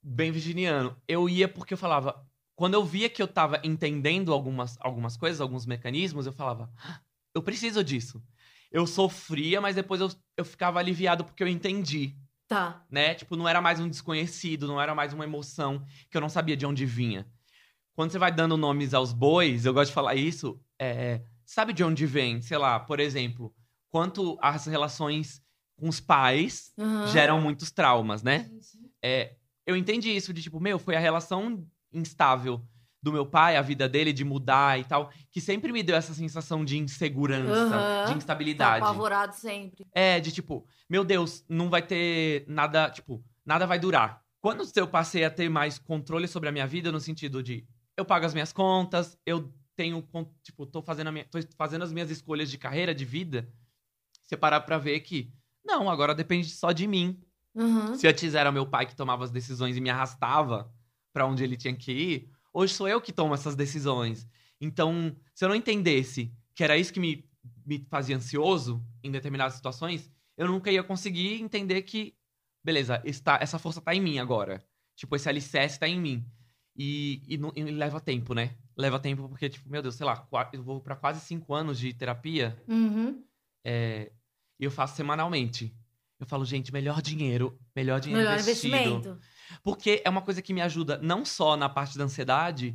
Bem virginiano. Eu ia porque eu falava. Quando eu via que eu tava entendendo algumas, algumas coisas, alguns mecanismos, eu falava, "Ah, eu preciso disso. Eu sofria, mas depois eu, eu ficava aliviado porque eu entendi, Tá. né? Tipo, não era mais um desconhecido, não era mais uma emoção que eu não sabia de onde vinha. Quando você vai dando nomes aos bois, eu gosto de falar isso, é, sabe de onde vem? Sei lá, por exemplo, quanto as relações com os pais Uhum. geram muitos traumas, né? É, eu entendi isso de tipo, meu, foi a relação instável do meu pai, a vida dele de mudar e tal, que sempre me deu essa sensação de insegurança, Aham. de Tá instabilidade. apavorado sempre. É, de tipo, meu Deus, não vai ter nada, tipo, nada vai durar. Quando eu passei a ter mais controle sobre a minha vida, no sentido de eu pago as minhas contas, eu tenho, tipo, tô fazendo, minha, tô fazendo as minhas escolhas de carreira, de vida, você parar pra ver que, não, agora depende só de mim. Uhum. Se antes era meu pai que tomava as decisões e me arrastava pra onde ele tinha que ir, hoje sou eu que tomo essas decisões. Então, se eu não entendesse que era isso que me, me fazia ansioso em determinadas situações, eu nunca ia conseguir entender que, beleza, está, essa força tá em mim agora. Tipo, esse alicerce tá em mim. E, e, não- e leva tempo, né? Leva tempo porque, tipo, meu Deus, sei lá, eu vou pra quase cinco anos de terapia Uhum. é, e eu faço semanalmente. Eu falo, gente, melhor dinheiro, melhor dinheiro Melhor investido. investimento. Porque é uma coisa que me ajuda não só na parte da ansiedade,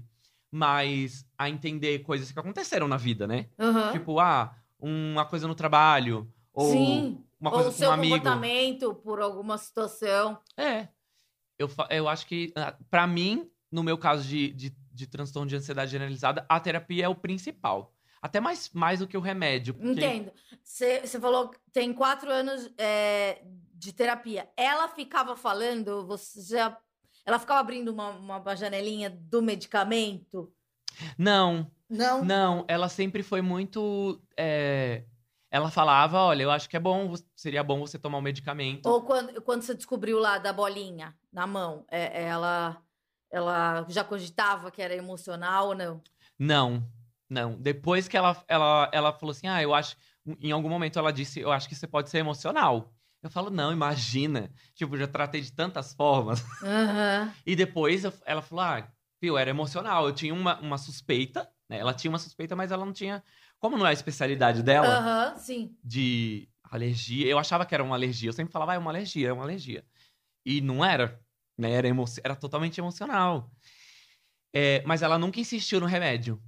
mas a entender coisas que aconteceram na vida, né? Uhum. Tipo, ah, uma coisa no trabalho, ou Sim. uma Ou coisa o com seu um amigo. comportamento por alguma situação. É. Eu, eu acho que, ah, pra mim, no meu caso de, de, de transtorno de ansiedade generalizada, a terapia é o principal. Até mais, mais do que o remédio. Porque... Entendo. Você falou que tem quatro anos é, de terapia. Ela ficava falando, você já. Ela ficava abrindo uma, uma janelinha do medicamento? Não, Não? Não, ela sempre foi muito. é, Ela falava: olha, eu acho que é bom, seria bom você tomar um medicamento. Ou quando, quando você descobriu lá da bolinha na mão, é- ela, ela já cogitava que era emocional ou não? Não, não. Depois que ela, ela, ela falou assim: ah, eu acho. Em algum momento ela disse: eu acho que você pode ser emocional. Eu falo: não, imagina. Tipo, já tratei de tantas formas. Aham. E depois eu- ela falou: ah, viu, era emocional. Eu tinha uma, uma suspeita, né? Ela tinha uma suspeita, mas ela não tinha. Como não é a especialidade dela. Aham, sim. de alergia. Eu achava que era uma alergia. Eu sempre falava, ah, é uma alergia, é uma alergia. E não era. Né? Era, emo era totalmente emocional. É, mas ela nunca insistiu no remédio.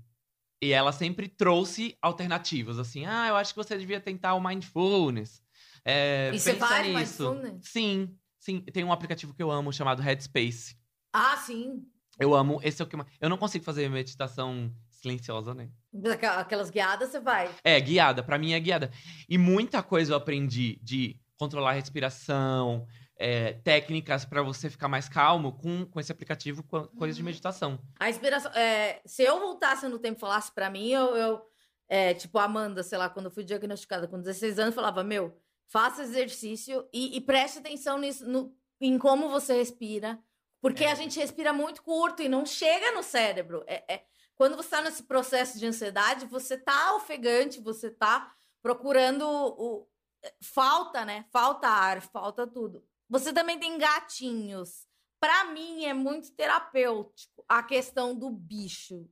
E ela sempre trouxe alternativas, assim, ah, eu acho que você devia tentar o mindfulness. É, E você faz nisso. mindfulness? Sim, sim. Tem um aplicativo que eu amo chamado Headspace. Ah, sim. Eu amo, esse é o que eu não consigo fazer meditação silenciosa, né? Aquela- Aquelas guiadas você vai. É, guiada. Pra mim é guiada. E muita coisa eu aprendi de controlar a respiração, é, técnicas pra você ficar mais calmo com, com esse aplicativo, com coisas de meditação. A inspiração. é, se eu voltasse no tempo e falasse pra mim, eu. eu é, tipo, a Amanda, sei lá, quando eu fui diagnosticada com 16 anos, falava: Meu, faça exercício e, e preste atenção nisso, no- em como você respira. Porque É. a gente respira muito curto e não chega no cérebro. É, é- quando você tá nesse processo de ansiedade, você tá ofegante, você tá procurando o. Falta, né? Falta ar, falta tudo. Você também tem gatinhos. Pra mim é muito terapêutico a questão do bicho.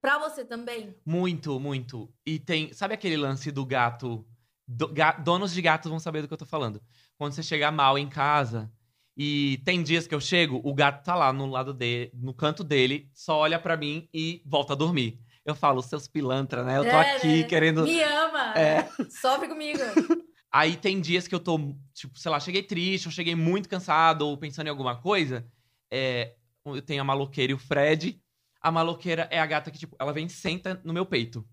Pra você também? Muito, muito. E tem. Sabe aquele lance do gato? do- ga- donos de gatos vão saber do que eu tô falando. Quando você chega mal em casa e tem dias que eu chego, o gato tá lá no lado dele, no canto dele, só olha pra mim e volta a dormir. Eu falo, seus pilantra, né? Eu tô É, aqui né? querendo. Me ama! É. Sofre comigo. *laughs* Aí tem dias que eu tô, tipo, sei lá, cheguei triste, eu cheguei muito cansado ou pensando em alguma coisa. É, eu tenho a maloqueira e o Fred. A maloqueira é a gata que, tipo, ela vem e senta no meu peito.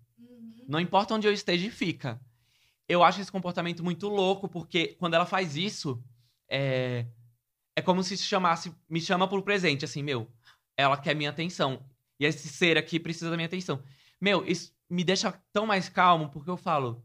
Não importa onde eu esteja e fica. Eu acho esse comportamento muito louco, porque quando ela faz isso, é, é como se chamasse, me chama por presente, assim, meu, ela quer minha atenção. E esse ser aqui precisa da minha atenção. Meu, isso me deixa tão mais calmo, porque eu falo,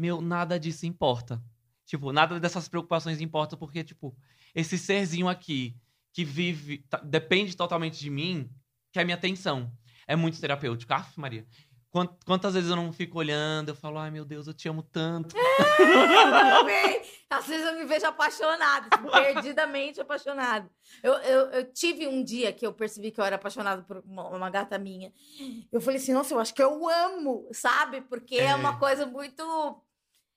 meu, nada disso importa. Tipo, nada dessas preocupações importa, porque, tipo, esse serzinho aqui, que vive, tá- depende totalmente de mim, quer minha atenção. É muito terapêutico. Aff, Maria. Quant- Quantas vezes eu não fico olhando, eu falo, ai meu Deus, eu te amo tanto. Eu também. Às vezes eu me vejo apaixonada, tipo, *laughs* perdidamente apaixonada. Eu, eu, eu tive um dia que eu percebi que eu era apaixonada por uma, uma gata minha. Eu falei assim, nossa, eu acho que eu amo, sabe? Porque é, É. uma coisa muito.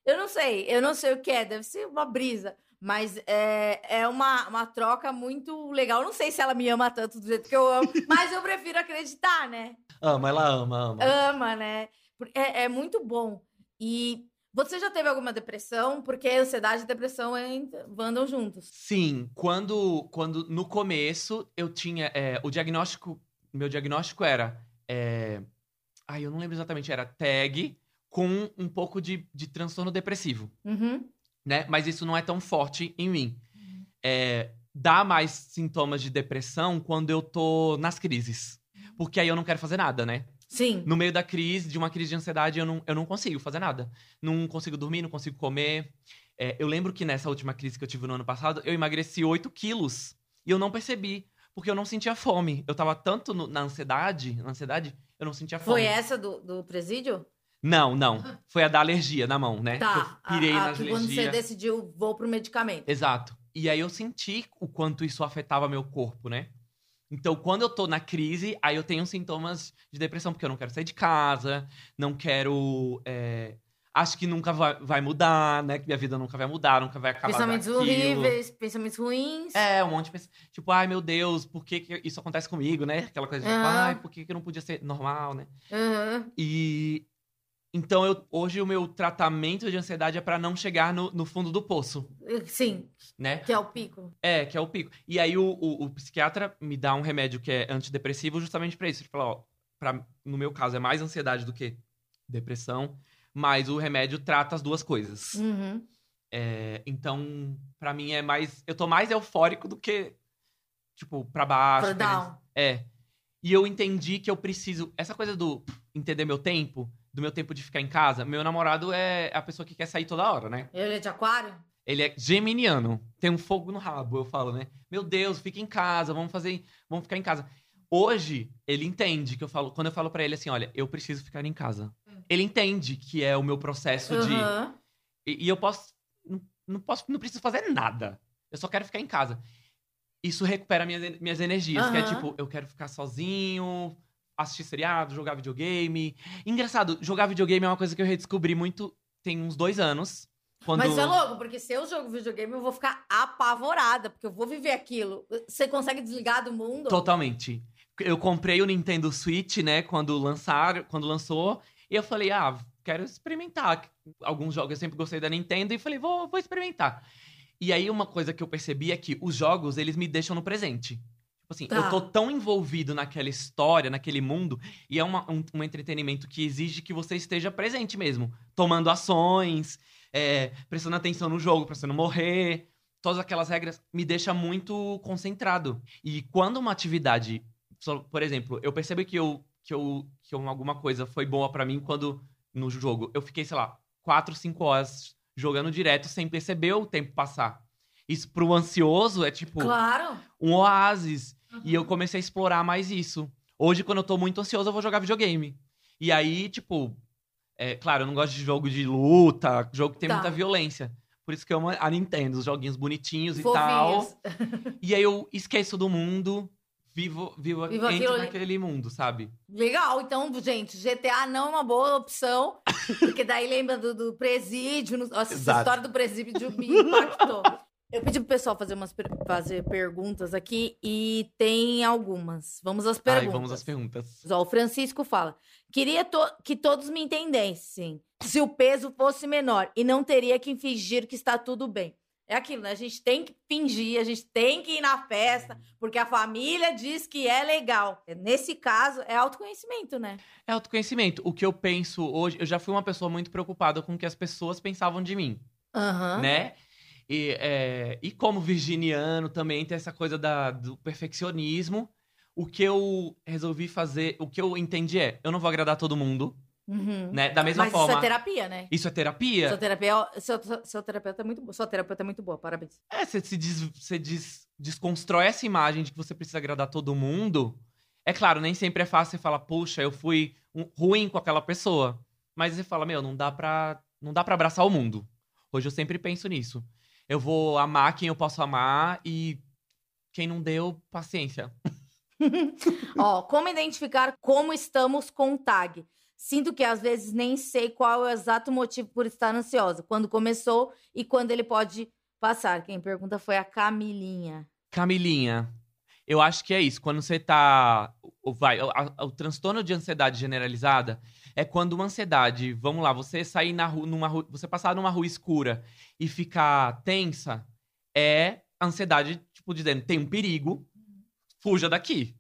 Eu não sei, eu não sei o que é, deve ser uma brisa. Mas é, é uma, uma troca muito legal. Eu não sei se ela me ama tanto do jeito que eu amo, *laughs* mas eu prefiro acreditar, né? Ama, ela ama, ama. ama, né? É, é muito bom. E você já teve alguma depressão? Porque ansiedade e depressão en- andam juntos. Sim, quando, quando no começo eu tinha. é, o diagnóstico. Meu diagnóstico era. É, ai, eu não lembro exatamente, era TAG com um pouco de, de transtorno depressivo. Uhum. né? Mas isso não é tão forte em mim. É, dá mais sintomas de depressão quando eu tô nas crises. Porque aí eu não quero fazer nada, né? Sim. No meio da crise, de uma crise de ansiedade, eu não, eu não consigo fazer nada. Não consigo dormir, não consigo comer. É, eu lembro que nessa última crise que eu tive no ano passado, eu emagreci 8 quilos. E eu não percebi. Porque eu não sentia fome. Eu tava tanto no- na ansiedade, na ansiedade, eu não sentia fome. Foi essa do, do presídio? Não, não. Foi a da alergia na mão, né? Tá. Eu pirei a, a, nas que quando você alergias. decidiu, vou pro medicamento. Exato. E aí eu senti o quanto isso afetava meu corpo, né? Então, quando eu tô na crise, aí eu tenho sintomas de depressão, porque eu não quero sair de casa, não quero. é, Acho que nunca vai, vai mudar, né? Que minha vida nunca vai mudar, nunca vai acabar. Pensamentos daquilo. horríveis, pensamentos ruins. É, um monte de pessoas. Tipo, ai meu Deus, por que, que isso acontece comigo, né? Aquela coisa de, tipo, Aham. ai, por que, que não podia ser normal, né? Uhum. E. Então, eu, hoje o meu tratamento de ansiedade é pra não chegar no, no fundo do poço, Sim, né? que é o pico. É, que é o pico. E aí o, o, o psiquiatra me dá um remédio que é antidepressivo justamente pra isso. Ele fala, ó, pra, no meu caso é mais ansiedade do que depressão, mas o remédio trata as duas coisas. Uhum. É, então, pra mim é mais. Eu tô mais eufórico do que, tipo, pra baixo. Querendo- down. É. E eu entendi que eu preciso. Essa coisa do entender meu tempo, do meu tempo de ficar em casa. Meu namorado é a pessoa que quer sair toda hora, né? Ele é de aquário? Ele é geminiano. Tem um fogo no rabo, eu falo, né? Meu Deus, fica em casa, vamos fazer. Vamos ficar em casa. Hoje, ele entende que eu falo. Quando eu falo pra ele assim, olha, eu preciso ficar em casa. Ele entende que é o meu processo de. Uhum. E, e eu posso não, não posso. Não preciso fazer nada. Eu só quero ficar em casa. Isso recupera minhas, minhas energias. Que é tipo, eu quero ficar sozinho, assistir seriado, jogar videogame. Engraçado, jogar videogame é uma coisa que eu redescobri muito. Tem uns dois anos. Quando... Mas é louco, porque se eu jogo videogame, eu vou ficar apavorada, porque eu vou viver aquilo. Você consegue desligar do mundo? Totalmente. Eu comprei o Nintendo Switch, né, quando lançaram, quando lançou, e eu falei, ah, quero experimentar alguns jogos. Eu sempre gostei da Nintendo e falei, vou, vou experimentar. E aí uma coisa que eu percebi é que os jogos, eles me deixam no presente. Assim, Tá. eu tô tão envolvido naquela história, naquele mundo, e é uma- um, um entretenimento que exige que você esteja presente mesmo, tomando ações, é, prestando atenção no jogo pra você não morrer. todas aquelas regras, me deixa muito concentrado. E quando uma atividade, por exemplo, eu percebo que eu que eu que eu- alguma coisa foi boa pra mim quando no jogo eu fiquei, sei lá, quatro, cinco horas jogando direto sem perceber o tempo passar. Isso pro ansioso é tipo Claro. um oásis. E eu comecei a explorar mais isso. Hoje, quando eu tô muito ansioso, eu vou jogar videogame. E aí, tipo, é, claro, eu não gosto de jogo de luta, jogo que tem Tá. muita violência. Por isso que eu amo a Nintendo, os joguinhos bonitinhos e tal. Fofinhos. *laughs* E aí eu esqueço do mundo, vivo, vivo, Vivo entro naquele mundo, sabe? Legal, então, gente, GTA não é uma boa opção, porque daí lembra do, do presídio. no- Nossa, essa história do presídio me impactou. Eu pedi pro pessoal fazer umas per- fazer perguntas aqui e tem algumas. Vamos às perguntas. Ai, vamos às perguntas. Ó, o Francisco fala: queria to- que todos me entendessem se o peso fosse menor e não teria que fingir que está tudo bem. É aquilo, né? A gente tem que fingir, a gente tem que ir na festa, porque a família diz que é legal. Nesse caso, é autoconhecimento, né? É autoconhecimento. O que eu penso hoje, eu já fui uma pessoa muito preocupada com o que as pessoas pensavam de mim. Aham. né? E, é, e como virginiano também tem essa coisa da, do perfeccionismo. O que eu resolvi fazer, o que eu entendi é, eu não vou agradar todo mundo, Uhum. né? Da mesma Mas forma. isso é terapia, né? Isso é terapia? Sua terapia, seu, seu terapeuta é muito boa. Sua terapeuta é muito boa, parabéns. É, você se des- você des- desconstrói essa imagem de que você precisa agradar todo mundo. É claro, nem sempre é fácil você falar, puxa, eu fui um- ruim com aquela pessoa. Mas você fala, meu, não dá pra, não dá pra abraçar o mundo. Hoje eu sempre penso nisso. Eu vou amar quem eu posso amar e quem não deu, paciência. *laughs* Ó, como identificar como estamos com o tag? Sinto que às vezes nem sei qual é o exato motivo por estar ansiosa, quando começou e quando ele pode passar. Quem pergunta foi a Camilinha. Camilinha, eu acho que é isso. Quando você tá. Vai, o, a- o transtorno de ansiedade generalizada é quando uma ansiedade, vamos lá, você sair na rua, numa rua, você passar numa rua escura e ficar tensa, é ansiedade, tipo, dizendo, tem um perigo, fuja daqui.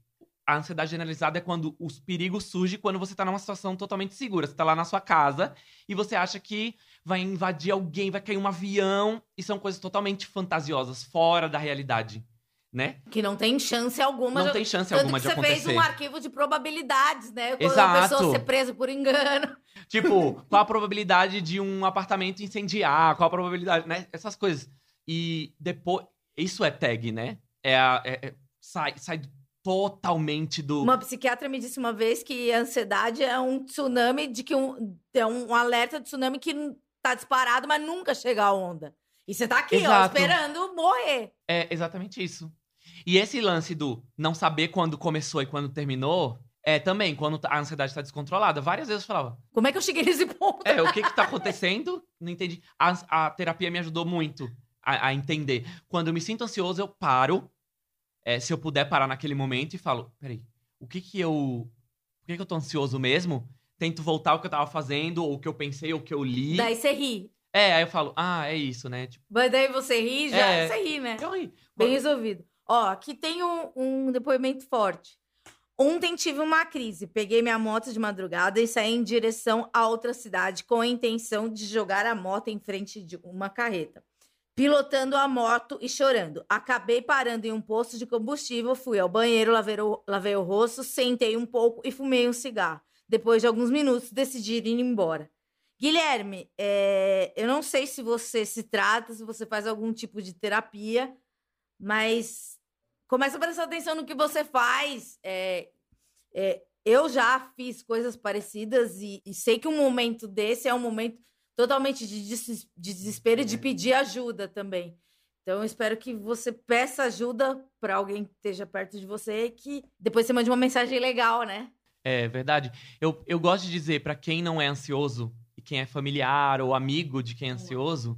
A ansiedade generalizada é quando os perigos surgem quando você tá numa situação totalmente segura. Você tá lá na sua casa e você acha que vai invadir alguém, vai cair um avião, e são coisas totalmente fantasiosas, fora da realidade, né? Que não tem chance alguma Não de... tem chance Tanto alguma de você fez acontecer. um arquivo de probabilidades, né? Quando a Exato. pessoa ser presa por engano. *laughs* Tipo, qual a probabilidade de um apartamento incendiar? Qual a probabilidade, né? Essas coisas. E depois. Isso é tag, né? É a. é- é- sai, sai totalmente do. Uma psiquiatra me disse uma vez que a ansiedade é um tsunami de que um é um alerta de tsunami que tá disparado, mas nunca chega a onda. E você tá aqui, ó, Exato. esperando morrer. É exatamente isso. E esse lance do não saber quando começou e quando terminou. É também, quando a ansiedade tá descontrolada. Várias vezes eu falava, Como é que eu cheguei nesse ponto? É, o que que tá *laughs* acontecendo? Não entendi. A, a terapia me ajudou muito a, a entender. Quando eu me sinto ansioso, eu paro. é, se eu puder parar naquele momento e falo, peraí, o que que eu... Por que que eu tô ansioso mesmo? Tento voltar ao que eu tava fazendo, ou o que eu pensei, ou o que eu li. Daí você ri. É, aí eu falo, ah, é isso, né? Tipo, Mas daí você ri, já É. você ri, né? eu ri. Bem resolvido. Ó, aqui tem um, um depoimento forte. Ontem tive uma crise. Peguei minha moto de madrugada e saí em direção a outra cidade com a intenção de jogar a moto em frente de uma carreta. Pilotando a moto e chorando. Acabei parando em um posto de combustível, fui ao banheiro, lavei o, lavei o rosto, sentei um pouco e fumei um cigarro. Depois de alguns minutos, decidi ir embora. Guilherme, é, eu não sei se você se trata, se você faz algum tipo de terapia, mas começa a prestar atenção no que você faz. É, é, eu já fiz coisas parecidas e, e sei que um momento desse é um momento totalmente de, des- de desespero e de pedir ajuda também. Então, eu espero que você peça ajuda para alguém que esteja perto de você e que depois você mande uma mensagem legal, né? É verdade. Eu, eu gosto de dizer pra quem não é ansioso, e quem é familiar ou amigo de quem é ansioso,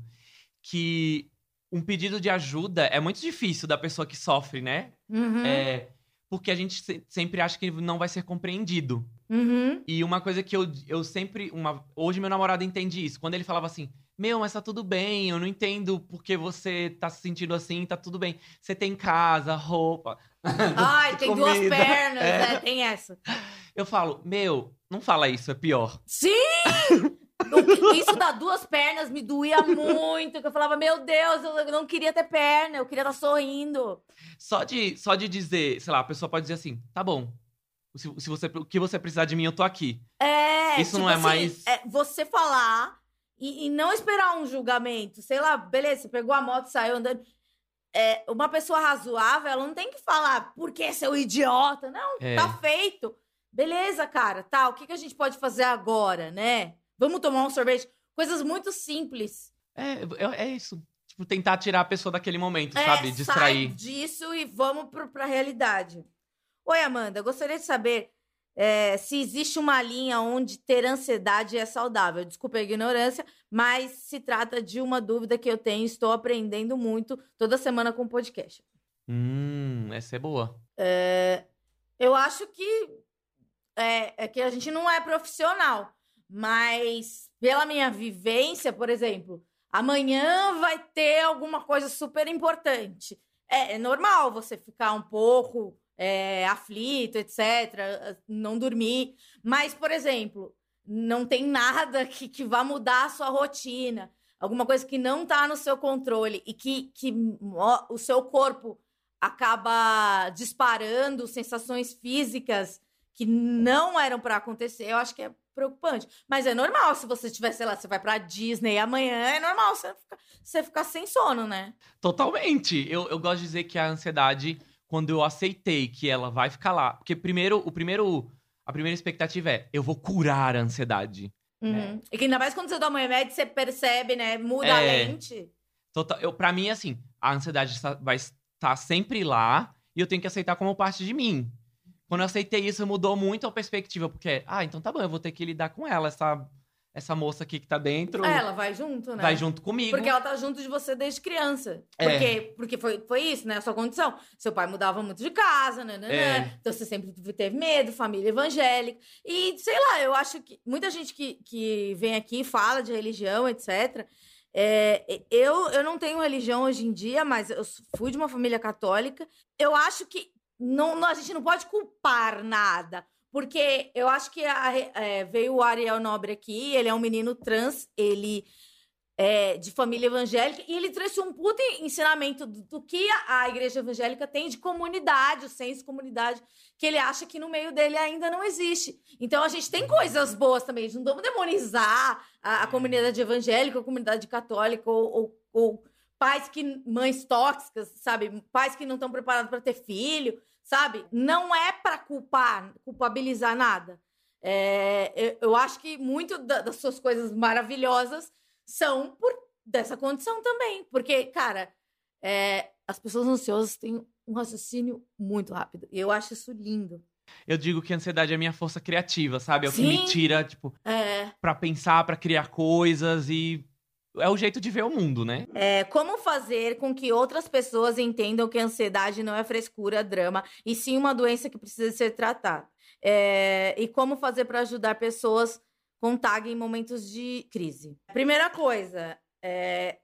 que um pedido de ajuda é muito difícil da pessoa que sofre, né? Uhum, É, porque a gente se- sempre acha que não vai ser compreendido. uhum. E uma coisa que eu, eu sempre. Uma, hoje meu namorado entende isso. Quando ele falava assim: Meu, mas tá tudo bem, eu não entendo porque você tá se sentindo assim, tá tudo bem. Você tem casa, roupa. *laughs* Ai, tem duas pernas, É. né? Tem essa. Eu falo, meu, não fala isso, é pior. Sim! *laughs* Isso das duas pernas me doía muito. Que eu falava, meu Deus, eu não queria ter perna, eu queria estar sorrindo. Só de, só de dizer, sei lá, a pessoa pode dizer assim, tá bom. Se, se você, o que você precisar de mim, eu tô aqui. É, Isso não é mais- é você falar e, e não esperar um julgamento. Sei lá, beleza, você pegou a moto e saiu andando. É, uma pessoa razoável, ela não tem que falar, por que seu idiota? Não, É. tá feito. Beleza, cara, tá, o que, que a gente pode fazer agora, né? Vamos tomar um sorvete? Coisas muito simples. É, é, isso. Tipo, tentar tirar a pessoa daquele momento, É, sabe? sai Distrair. disso e vamos pro, pra realidade. Oi, Amanda, gostaria de saber é, se existe uma linha onde ter ansiedade é saudável. Desculpa a ignorância, mas se trata de uma dúvida que eu tenho estou aprendendo muito toda semana com o podcast. Hum, essa é boa. É, eu acho que é, é que a gente não é profissional, mas pela minha vivência, por exemplo, amanhã vai ter alguma coisa super importante. É, é normal você ficar um pouco é, aflito, etc., não dormir. Mas, por exemplo, não tem nada *laughs* que, que vá mudar a sua rotina. Alguma coisa que não está no seu controle e que, que o seu corpo acaba disparando sensações físicas que não eram para acontecer, eu acho que é preocupante. Mas é normal, se você tiver, sei lá, você vai pra Disney amanhã, é normal você ficar, você ficar sem sono, né? Totalmente. Eu, eu gosto de dizer que a ansiedade, quando eu aceitei que ela vai ficar lá. Porque primeiro, o primeiro. A primeira expectativa é, eu vou curar a ansiedade. Uhum. E que ainda mais quando você toma remédio, você percebe, né? Muda a É. lente. Total, eu, pra mim, assim, a ansiedade está- vai estar sempre lá e eu tenho que aceitar como parte de mim. Quando eu aceitei isso, mudou muito a perspectiva, porque, ah, então tá bom, eu vou ter que lidar com ela, essa, essa moça aqui que tá dentro, É, ela vai junto, né? vai junto comigo. Porque ela tá junto de você desde criança. É. Porque, porque foi, foi isso, né? A sua condição. Seu pai mudava muito de casa, né? né, É. né? Então você sempre teve medo, família evangélica. E, sei lá, eu acho que muita gente que, que vem aqui fala de religião, etc. É, eu, eu não tenho religião hoje em dia, mas eu fui de uma família católica. Eu acho que não, não- a gente não pode culpar nada. Porque eu acho que a é, veio o Ariel Nobre aqui, ele é um menino trans, ele é, de família evangélica, e ele trouxe um puta ensinamento do, do que a, a igreja evangélica tem de comunidade, o senso de comunidade, que ele acha que no meio dele ainda não existe. Então a gente tem coisas boas também, a gente não vamos demonizar a, a comunidade evangélica, a comunidade católica, ou, ou- ou pais que. mães tóxicas, sabe? Pais que não estão preparados para ter filho, sabe? Não é para culpar, culpabilizar nada. É, eu, acho que muito da- das suas coisas maravilhosas são por dessa condição também. Porque, cara, é, as pessoas ansiosas têm um raciocínio muito rápido. E eu acho isso lindo. Eu digo que a ansiedade é a minha força criativa, sabe? É o que Sim. me tira, tipo, É, pra pensar, pra criar coisas e é o jeito de ver o mundo, né? é, como fazer com que outras pessoas entendam que a ansiedade não é frescura, drama, e sim uma doença que precisa ser tratada. É, e como fazer para ajudar pessoas com TAG em momentos de crise. Primeira coisa, é,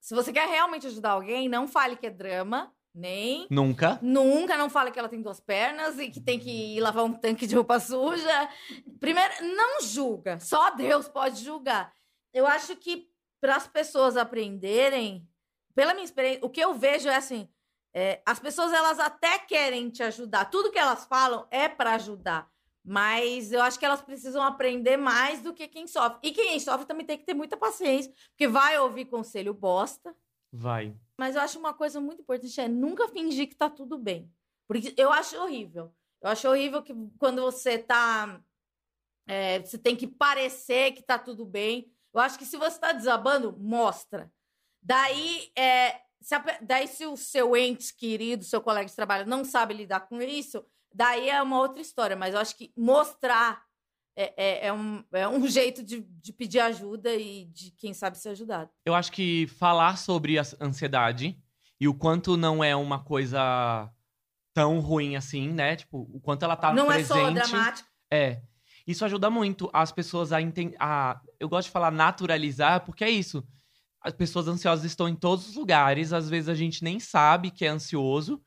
se você quer realmente ajudar alguém, não fale que é drama, nem Nunca. Nunca não fala que ela tem duas pernas e que tem que ir lavar um tanque de roupa suja. Primeiro, não julga. Só Deus pode julgar. Eu acho que para as pessoas aprenderem, pela minha experiência, o que eu vejo é assim: é, as pessoas elas até querem te ajudar. Tudo que elas falam é para ajudar. Mas eu acho que elas precisam aprender mais do que quem sofre. E quem sofre também tem que ter muita paciência, porque vai ouvir conselho bosta. Vai. Mas eu acho uma coisa muito importante é nunca fingir que tá tudo bem. Porque eu acho horrível. Eu acho horrível que quando você tá. é, você tem que parecer que tá tudo bem. Eu acho que se você tá desabando, mostra. Daí, é, se a daí, se o seu ente querido, seu colega de trabalho, não sabe lidar com isso, daí é uma outra história. Mas eu acho que mostrar é, é- é um, é um *laughs* jeito de, de pedir ajuda e de quem sabe ser ajudado. Eu acho que falar sobre a ansiedade e o quanto não é uma coisa tão ruim assim, né? Tipo, o quanto ela tá não presente. é só dramático. É. Isso ajuda muito as pessoas a entender. Eu gosto de falar naturalizar, porque é isso. As pessoas ansiosas estão em todos os lugares. Às vezes a gente nem sabe que é ansioso.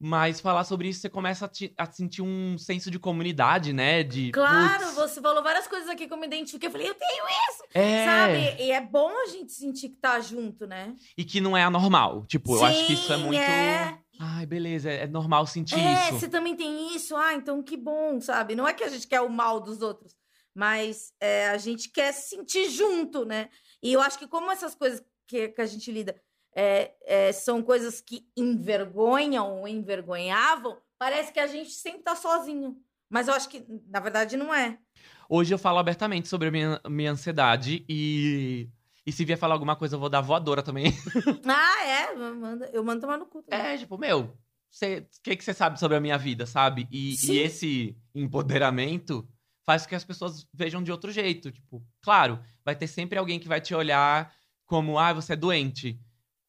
Mas falar sobre isso, você começa a, te- a sentir um senso de comunidade, né? De. Claro, putz, você falou várias coisas aqui que eu me identifiquei. Eu falei, eu tenho isso, É. sabe? E é bom a gente sentir que tá junto, né? E que não é anormal. Tipo, eu acho que isso é Sim, muito. é. Ai, beleza, é normal sentir É, isso. você também tem isso. Ah, então que bom, sabe? Não é que a gente quer o mal dos outros, mas é, a gente quer se sentir junto, né? E eu acho que como essas coisas que, que a gente lida é, é, são coisas que envergonham ou envergonhavam, parece que a gente sempre tá sozinho. Mas eu acho que, na verdade, não é. Hoje eu falo abertamente sobre a minha, minha ansiedade e. E se vier falar alguma coisa, eu vou dar voadora também. *laughs* Ah, é? Manda- eu mando tomar no cu. também. É, tipo, meu, o que, que você sabe sobre a minha vida, sabe? E, e esse empoderamento faz com que as pessoas vejam de outro jeito. Tipo, claro, vai ter sempre alguém que vai te olhar como, ah, você é doente.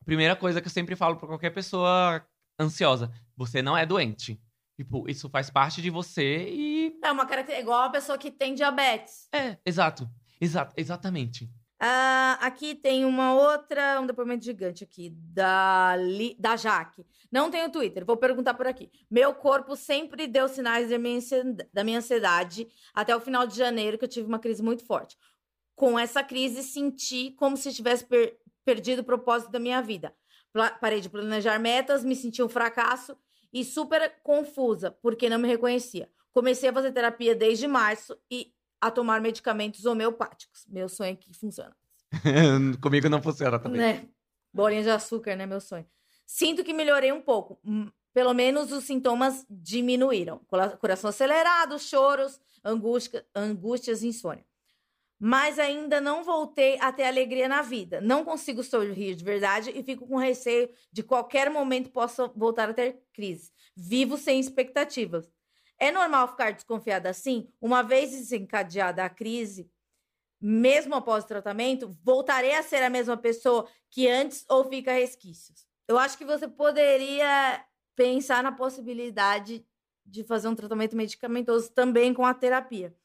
Primeira coisa que eu sempre falo pra qualquer pessoa ansiosa: você não é doente. Tipo, isso faz parte de você e. É uma característica, igual a pessoa que tem diabetes. É, exato. Exato, exatamente. Ah, aqui tem uma outra, um depoimento gigante aqui, da, Li- da Jaque. Não tenho Twitter, vou perguntar por aqui. Meu corpo sempre deu sinais da minha, ansiedade, da minha ansiedade até o final de janeiro, que eu tive uma crise muito forte. Com essa crise, senti como se tivesse per- perdido o propósito da minha vida. Pla- parei de planejar metas, me senti um fracasso e super confusa, porque não me reconhecia. Comecei a fazer terapia desde março e a tomar medicamentos homeopáticos. Meu sonho é que funciona. *laughs* Comigo não funciona também. Né? Bolinha de açúcar, né? Meu sonho. Sinto que melhorei um pouco. Hum, Pelo menos os sintomas diminuíram. Cora- Coração acelerado, choros, angústia, angústias e insônia. Mas ainda não voltei a ter alegria na vida. Não consigo sorrir de verdade e fico com receio de qualquer momento possa voltar a ter crise. Vivo sem expectativas. É normal ficar desconfiada assim? Uma vez desencadeada a crise, mesmo após o tratamento, voltarei a ser a mesma pessoa que antes ou fica resquícios? Eu acho que você poderia pensar na possibilidade de fazer um tratamento medicamentoso também com a terapia.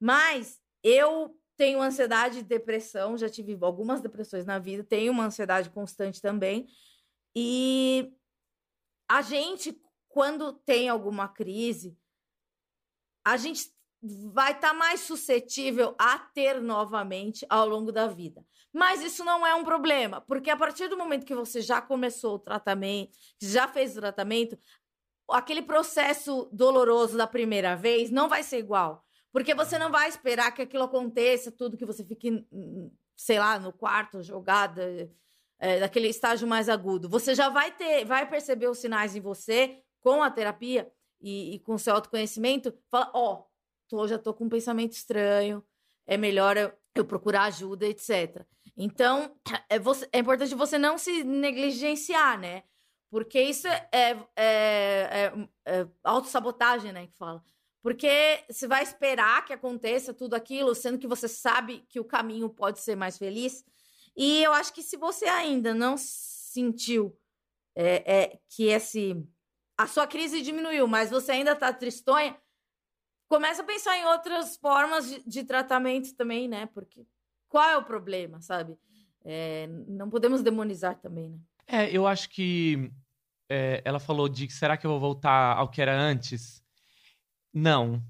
Mas eu tenho ansiedade e depressão, já tive algumas depressões na vida, tenho uma ansiedade constante também. E a gente, quando tem alguma crise, a gente vai estar mais suscetível a ter novamente ao longo da vida. Mas isso não é um problema, porque a partir do momento que você já começou o tratamento, já fez o tratamento, aquele processo doloroso da primeira vez não vai ser igual. Porque você não vai esperar que aquilo aconteça, tudo que você fique, hum, sei lá, no quarto, jogada, é, estágio mais agudo. Você já vai ter, vai perceber os sinais em você com a terapia e, e com seu autoconhecimento. Fala, ó, tô, já tô com um pensamento estranho, é melhor eu, eu procurar ajuda, etc. Então, *clears throat* é, você- é importante você não se negligenciar, né? Porque isso é, é, é, é autossabotagem, né? Que fala. Porque você vai esperar que aconteça tudo aquilo, sendo que você sabe que o caminho pode ser mais feliz. E eu acho que se você ainda não sentiu é, é, que esse a sua crise diminuiu, mas você ainda tá tristonha, começa a pensar em outras formas de, de tratamento também, né? Porque qual é o problema, sabe? É, não podemos demonizar também, né? É, eu acho que é, ela falou de será que eu vou voltar ao que era antes? Não.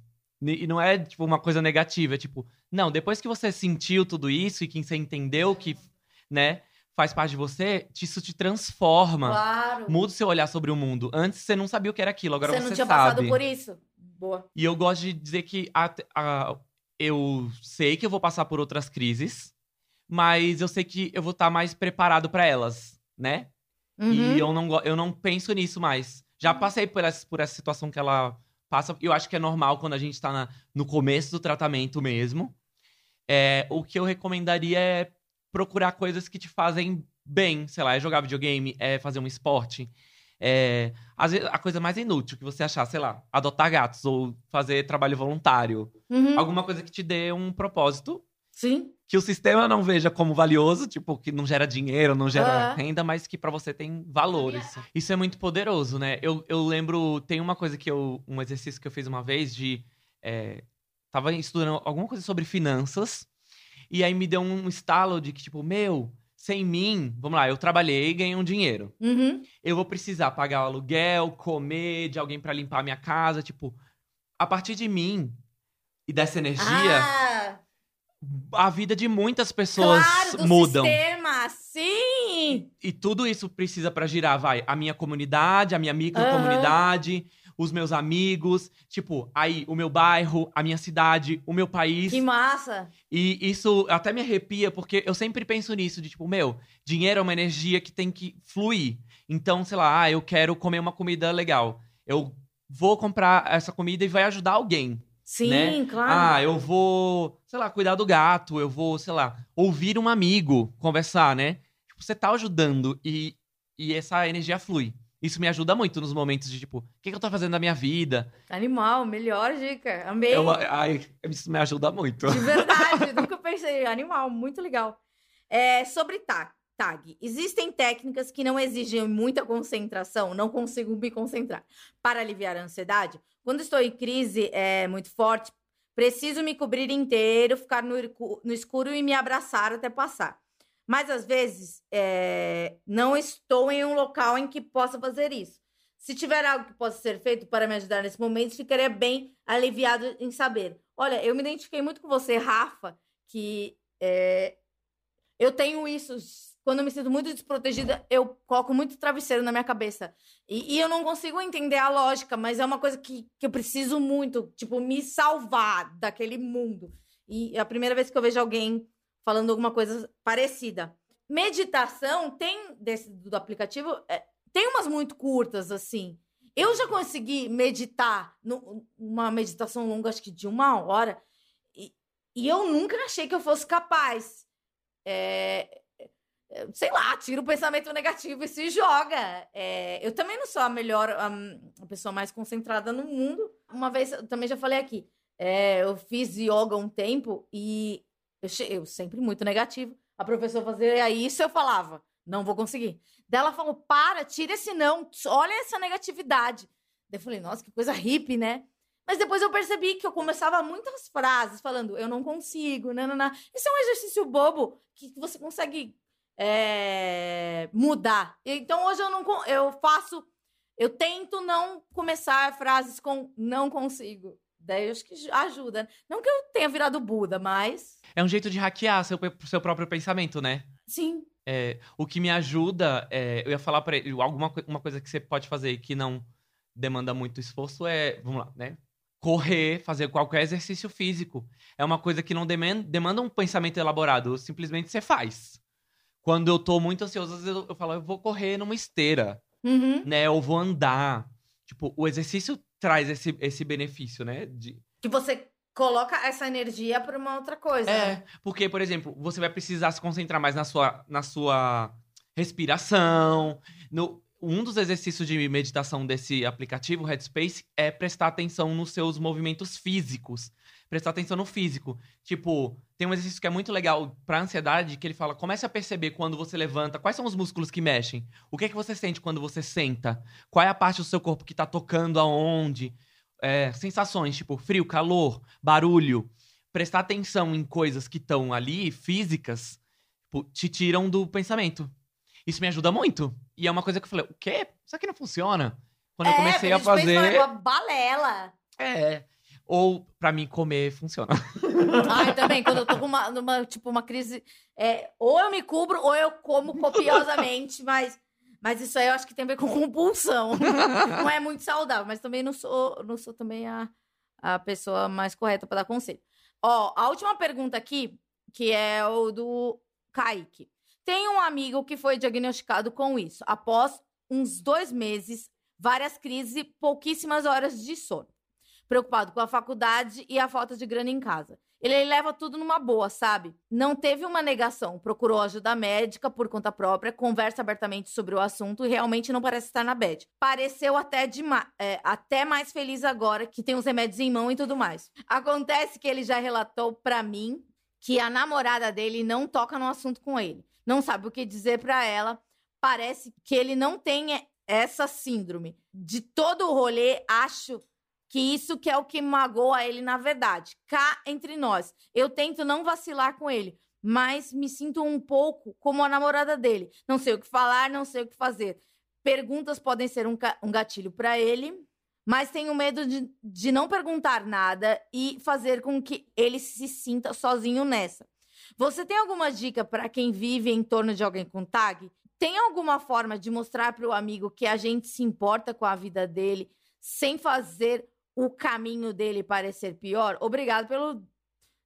E não é tipo uma coisa negativa, é tipo, não, depois que você sentiu tudo isso e que você entendeu que, né, faz parte de você, isso te transforma. Claro. Muda o seu olhar sobre o mundo. Antes você não sabia o que era aquilo, agora você você, não tinha sabe. passado por isso? Boa. E eu gosto de dizer que a- a- eu sei que eu vou passar por outras crises, mas eu sei que eu vou estar mais preparado para elas, né? Uhum. E eu não, eu não penso nisso mais. Já passei por essa, por essa situação que ela passa. Eu acho que é normal quando a gente tá na- no começo do tratamento mesmo. É, o que eu recomendaria é procurar coisas que te fazem bem. Sei lá, é jogar videogame, é fazer um esporte. É, às vezes, a coisa mais inútil que você achar, sei lá, adotar gatos ou fazer trabalho voluntário. Uhum. Alguma coisa que te dê um propósito Sim. que o sistema não veja como valioso, tipo, que não gera dinheiro, não gera Ah. renda, mas que pra você tem valor. Isso. Isso é muito poderoso, né? Eu, eu lembro, tem uma coisa que eu. Um exercício que eu fiz uma vez de. é, tava estudando alguma coisa sobre finanças, e aí me deu um estalo de que, tipo, meu, sem mim, vamos lá, eu trabalhei e ganhei um dinheiro. Uhum. Eu vou precisar pagar o aluguel, comer, de alguém pra limpar a minha casa, tipo, a partir de mim e dessa energia, Ah, a vida de muitas pessoas claro, do mudam. sistema, sim! E tudo isso precisa pra girar, vai, a minha comunidade, a minha microcomunidade, os meus amigos, tipo, aí o meu bairro, a minha cidade, o meu país. Que massa! E isso até me arrepia, porque eu sempre penso nisso, de tipo, meu, dinheiro é uma energia que tem que fluir. Então, sei lá, ah, eu quero comer uma comida legal. Eu vou comprar essa comida e vai ajudar alguém. Sim, Né? claro. Ah, eu vou, sei lá, cuidar do gato, eu vou, sei lá, ouvir um amigo conversar, né? Tipo, você tá ajudando e, e essa energia flui. Isso me ajuda muito nos momentos de tipo, o que, que eu tô fazendo na minha vida? Animal, melhor dica. Amei. Eu, ai, isso me ajuda muito. De verdade, *laughs* nunca pensei. Animal, muito legal. É, sobre tag, tag, existem técnicas que não exigem muita concentração, não consigo me concentrar. Para aliviar a ansiedade, quando estou em crise é, muito forte, preciso me cobrir inteiro, ficar no, no escuro e me abraçar até passar. Mas às vezes é, não estou em um local em que possa fazer isso. Se tiver algo que possa ser feito para me ajudar nesse momento, ficaria bem aliviado em saber. Olha, eu me identifiquei muito com você, Rafa, que é, eu tenho isso. Quando eu me sinto muito desprotegida, eu coloco muito travesseiro na minha cabeça. E, e eu não consigo entender a lógica, mas é uma coisa que, que eu preciso muito, tipo, me salvar daquele mundo. E é a primeira vez que eu vejo alguém falando alguma coisa parecida. Meditação tem, desse, do aplicativo, é, tem umas muito curtas, assim. Eu já consegui meditar, nu- uma meditação longa, acho que de uma hora, e, e eu nunca achei que eu fosse capaz. É, é, sei lá, tira o pensamento negativo e se joga. É, eu também não sou a melhor, hum, a pessoa mais concentrada no mundo. Uma vez, eu também já falei aqui, é, eu fiz yoga um tempo e eu, eu sempre muito negativo. A professora fazia isso, eu falava, não vou conseguir. Daí ela falou, para, tira esse não, olha essa negatividade. Daí eu falei, nossa, que coisa hippie, né? Mas depois eu percebi que eu começava muitas frases falando, eu não consigo, nanana. Isso é um exercício bobo que você consegue é, mudar. Então hoje eu não eu faço, eu tento não começar frases com não consigo. Acho que ajuda. Não que eu tenha virado Buda, mas É um jeito de hackear seu, seu próprio pensamento, né? sim. É, o que me ajuda, é, eu ia falar pra ele, alguma uma coisa que você pode fazer que não demanda muito esforço é, vamos lá, né? Correr, fazer qualquer exercício físico. É uma coisa que não deman- demanda um pensamento elaborado, simplesmente você faz. Quando eu tô muito ansioso, às vezes eu, eu falo, eu vou correr numa esteira, Uhum. né? Eu vou andar. Tipo, o exercício traz esse, esse benefício, né? De, Que você coloca essa energia para uma outra coisa. né? É, porque, por exemplo, você vai precisar se concentrar mais na sua, na sua respiração. No, um dos exercícios de meditação desse aplicativo, Headspace, é prestar atenção nos seus movimentos físicos. Prestar atenção no físico. Tipo, tem um exercício que é muito legal pra ansiedade, que ele fala, comece a perceber quando você levanta, quais são os músculos que mexem. O que é que você sente quando você senta? Qual é a parte do seu corpo que tá tocando aonde? É, sensações, tipo frio, calor, barulho prestar atenção em coisas que estão ali, físicas, tipo, te tiram do pensamento. Isso me ajuda muito. E é uma coisa que eu falei, o quê? Isso aqui não funciona? Quando eu comecei a É, fazer. "Ah, uma balela. É. Ou pra mim comer funciona. *laughs* Ai, também, quando eu tô com uma, numa, tipo, uma crise. é, ou eu me cubro, ou eu como copiosamente, *laughs* mas, mas isso aí eu acho que tem a ver com compulsão. *laughs* Não é muito saudável, mas também não sou, não sou também a, a pessoa mais correta para dar conselho. Ó, a última pergunta aqui, que é o do Kaique. Tem um amigo que foi diagnosticado com isso. Após uns dois meses, várias crises e pouquíssimas horas de sono. Preocupado com a faculdade e a falta de grana em casa. Ele leva tudo numa boa, sabe? Não teve uma negação. Procurou ajuda médica por conta própria, conversa abertamente sobre o assunto e realmente não parece estar na bad. Pareceu até, dema- é, até mais feliz agora que tem os remédios em mão e tudo mais. Acontece que ele já relatou pra mim que a namorada dele não toca no assunto com ele. Não sabe o que dizer pra ela. Parece que ele não tem essa síndrome. De todo o rolê, acho que isso que é o que magoa ele na verdade. Cá entre nós. Eu tento não vacilar com ele, mas me sinto um pouco como a namorada dele. Não sei o que falar, não sei o que fazer. Perguntas podem ser um, um gatilho para ele, mas tenho medo de, de não perguntar nada e fazer com que ele se sinta sozinho nessa. Você tem alguma dica para quem vive em torno de alguém com tag? Tem alguma forma de mostrar para o amigo que a gente se importa com a vida dele sem fazer o caminho dele parecer pior? Obrigado pelo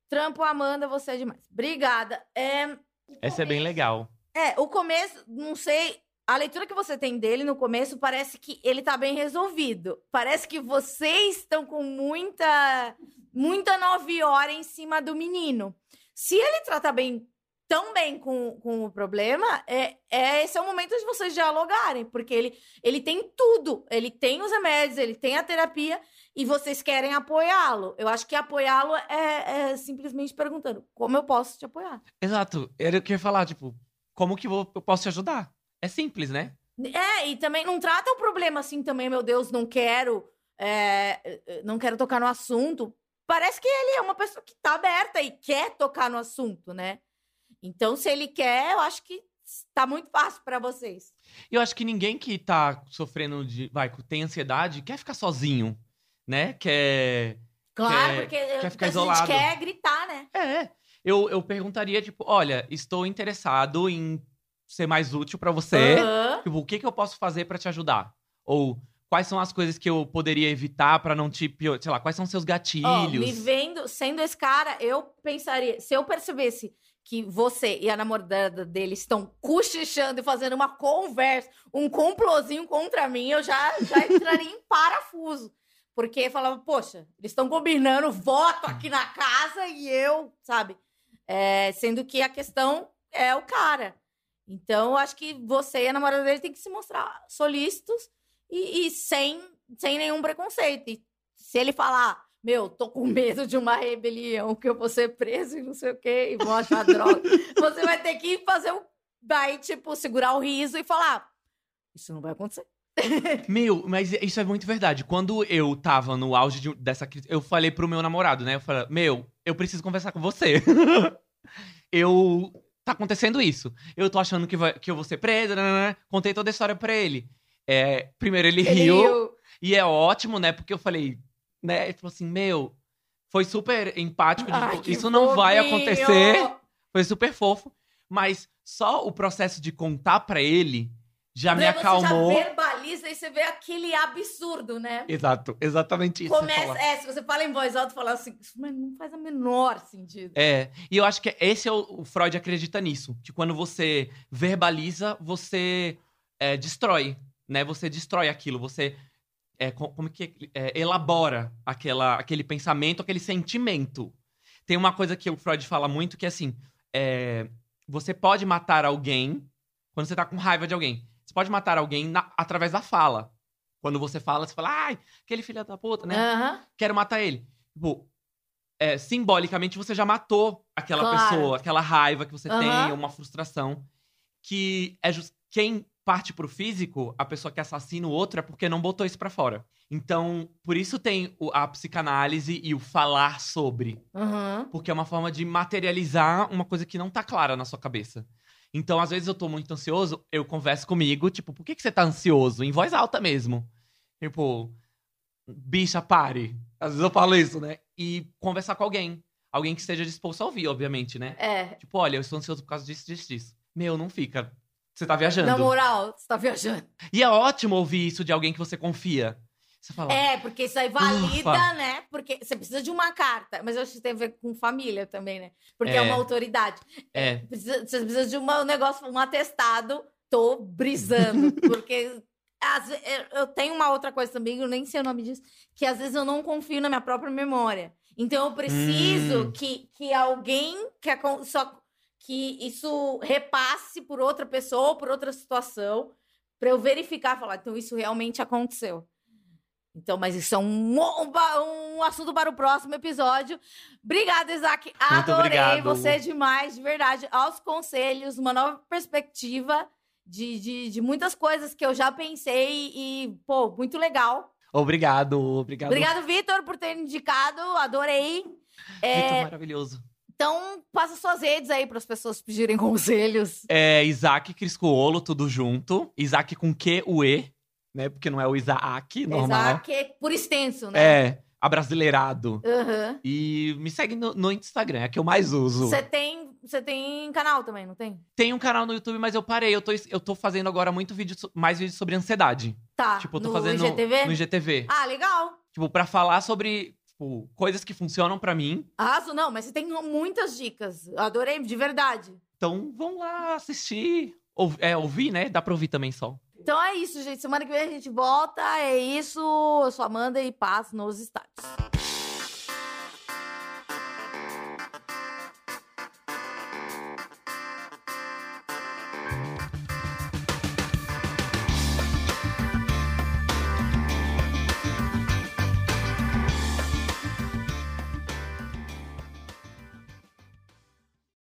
trampo, Amanda, você é demais. Obrigada. É, Essa é bem legal. É, o começo, não sei, a leitura que você tem dele no começo parece que ele tá bem resolvido. Parece que vocês estão com muita muita nove horas em cima do menino. Se ele trata bem tão bem com, com o problema, é, é esse é o momento de vocês dialogarem, porque ele, ele tem tudo. Ele tem os remédios, ele tem a terapia e vocês querem apoiá-lo. Eu acho que apoiá-lo é, é, simplesmente perguntando como eu posso te apoiar. Exato. Era o que eu ia falar, tipo, como que eu posso te ajudar? É simples, né? É, e também não trata o problema assim também, meu Deus, não quero. É, não quero tocar no assunto. Parece que ele é uma pessoa que tá aberta e quer tocar no assunto, né? Então, se ele quer, eu acho que tá muito fácil para vocês. Eu acho que ninguém que tá sofrendo de. Vai, tem ansiedade, quer ficar sozinho, né? Quer. Claro, quer, porque quer ficar a isolado. gente quer gritar, né? É. Eu, eu perguntaria, tipo, olha, estou interessado em ser mais útil para você. Aham. Tipo, o que, que eu posso fazer para te ajudar? Ou quais são as coisas que eu poderia evitar para não te. pio- Sei lá, quais são seus gatilhos? me vendo, sendo esse cara, eu pensaria, se eu percebesse que você e a namorada dele estão cochichando e fazendo uma conversa, um complozinho contra mim, eu já, já entraria em *laughs* parafuso. Porque falava, poxa, eles estão combinando voto aqui na casa e eu, sabe? É, sendo que a questão é o cara. Então, eu acho que você e a namorada dele tem que se mostrar solícitos e, e sem, sem nenhum preconceito. E se ele falar, meu, tô com medo de uma rebelião, que eu vou ser preso e não sei o quê, e vou achar droga, *laughs* você vai ter que fazer um. Vai, tipo, segurar o riso e falar: Isso não vai acontecer. Meu, mas isso é muito verdade. Quando eu tava no auge de- dessa crise, eu falei pro meu namorado, né? Eu falei, meu, eu preciso conversar com você. *laughs* eu. Tá acontecendo isso. Eu tô achando que, vai- que eu vou ser preso. nananã. Contei toda a história pra ele. É, primeiro ele, riu. E é ótimo, né? Porque eu falei, né? Ele falou assim, meu, foi super empático. Ai, tipo, que isso não vai acontecer. Foi super fofo. Mas só o processo de contar pra ele já me Daí acalmou. Já verbaliza e você vê aquele absurdo, né? Exato, exatamente isso. Começa, é, se você fala em voz alta, fala assim, "Isso, mas não faz o menor sentido. É, e eu acho que esse é o, o Freud acredita nisso, que quando você verbaliza, você é, destrói, né? Você destrói aquilo, você é, co- como que é, elabora aquela, aquele pensamento, aquele sentimento. Tem uma coisa que o Freud fala muito que é assim, é, você pode matar alguém quando você tá com raiva de alguém. Você pode matar alguém na- através da fala. Quando você fala, você fala, ai, aquele filho da puta, né? Aham. quero matar ele. Tipo, é, simbolicamente você já matou aquela Claro. pessoa, aquela raiva que você Aham. tem, uma frustração. Que é just... quem parte pro físico, a pessoa que assassina o outro é porque não botou isso pra fora. Então, por isso tem o- a psicanálise e o falar sobre. Aham. Porque é uma forma de materializar uma coisa que não tá clara na sua cabeça. Então, às vezes eu tô muito ansioso, eu converso comigo, tipo, por que, que você tá ansioso? Em voz alta mesmo. Tipo, bicha, pare. Às vezes eu falo isso, né? E conversar com alguém. Alguém que esteja disposto a ouvir, obviamente, né? É. Tipo, olha, eu estou ansioso por causa disso, disso, disso. Meu, não fica. Você tá viajando. Na moral, você tá viajando. E é ótimo ouvir isso de alguém que você confia. Fala, É, porque isso aí valida, Ufa. né? Porque você precisa de uma carta. Mas eu acho que tem a ver com família também, né? Porque é, É. uma autoridade. é, Precisa- você precisa de uma- um negócio, um atestado. Tô brisando. *laughs* porque ve- eu- tenho uma outra coisa também, eu nem sei o nome disso, que às vezes eu não confio na minha própria memória. Então eu preciso Hum. que, que alguém que, acon- só, que isso repasse por outra pessoa, por outra situação, para eu verificar falar, então isso realmente aconteceu. Então, mas isso é um, um, um assunto para o próximo episódio. Obrigada, Isaac. Adorei você demais, de verdade. Aos conselhos, uma nova perspectiva de, de, de muitas coisas que eu já pensei e, pô, muito legal. obrigado, obrigado. Obrigado, Vitor, por ter indicado. Adorei. É, Vitor maravilhoso. Então, passa suas redes aí para as pessoas pedirem *laughs* conselhos. É Isaac Criscuolo, tudo junto. Isaac com Q, o E, né? Porque não é o Isaac, normal. Isaac é por extenso, né? É, abrasileirado. Aham. E me segue no, no Instagram, é que eu mais uso. Você tem, você tem canal também, não tem? Tem um canal no YouTube, mas eu parei. Eu tô, eu tô fazendo agora muito vídeo, mais vídeos sobre ansiedade. Tá. tipo, eu tô no fazendo IGTV? no IGTV. Ah, legal. Tipo, pra falar sobre tipo, coisas que funcionam pra mim. Arraso, não, mas você tem muitas dicas. Adorei, de verdade. Então, vão lá assistir. Ou, é, ouvir, né? Dá pra ouvir também só. Então é isso, gente. Semana que vem a gente volta. É isso. Eu sou Amanda e paz nos estádios.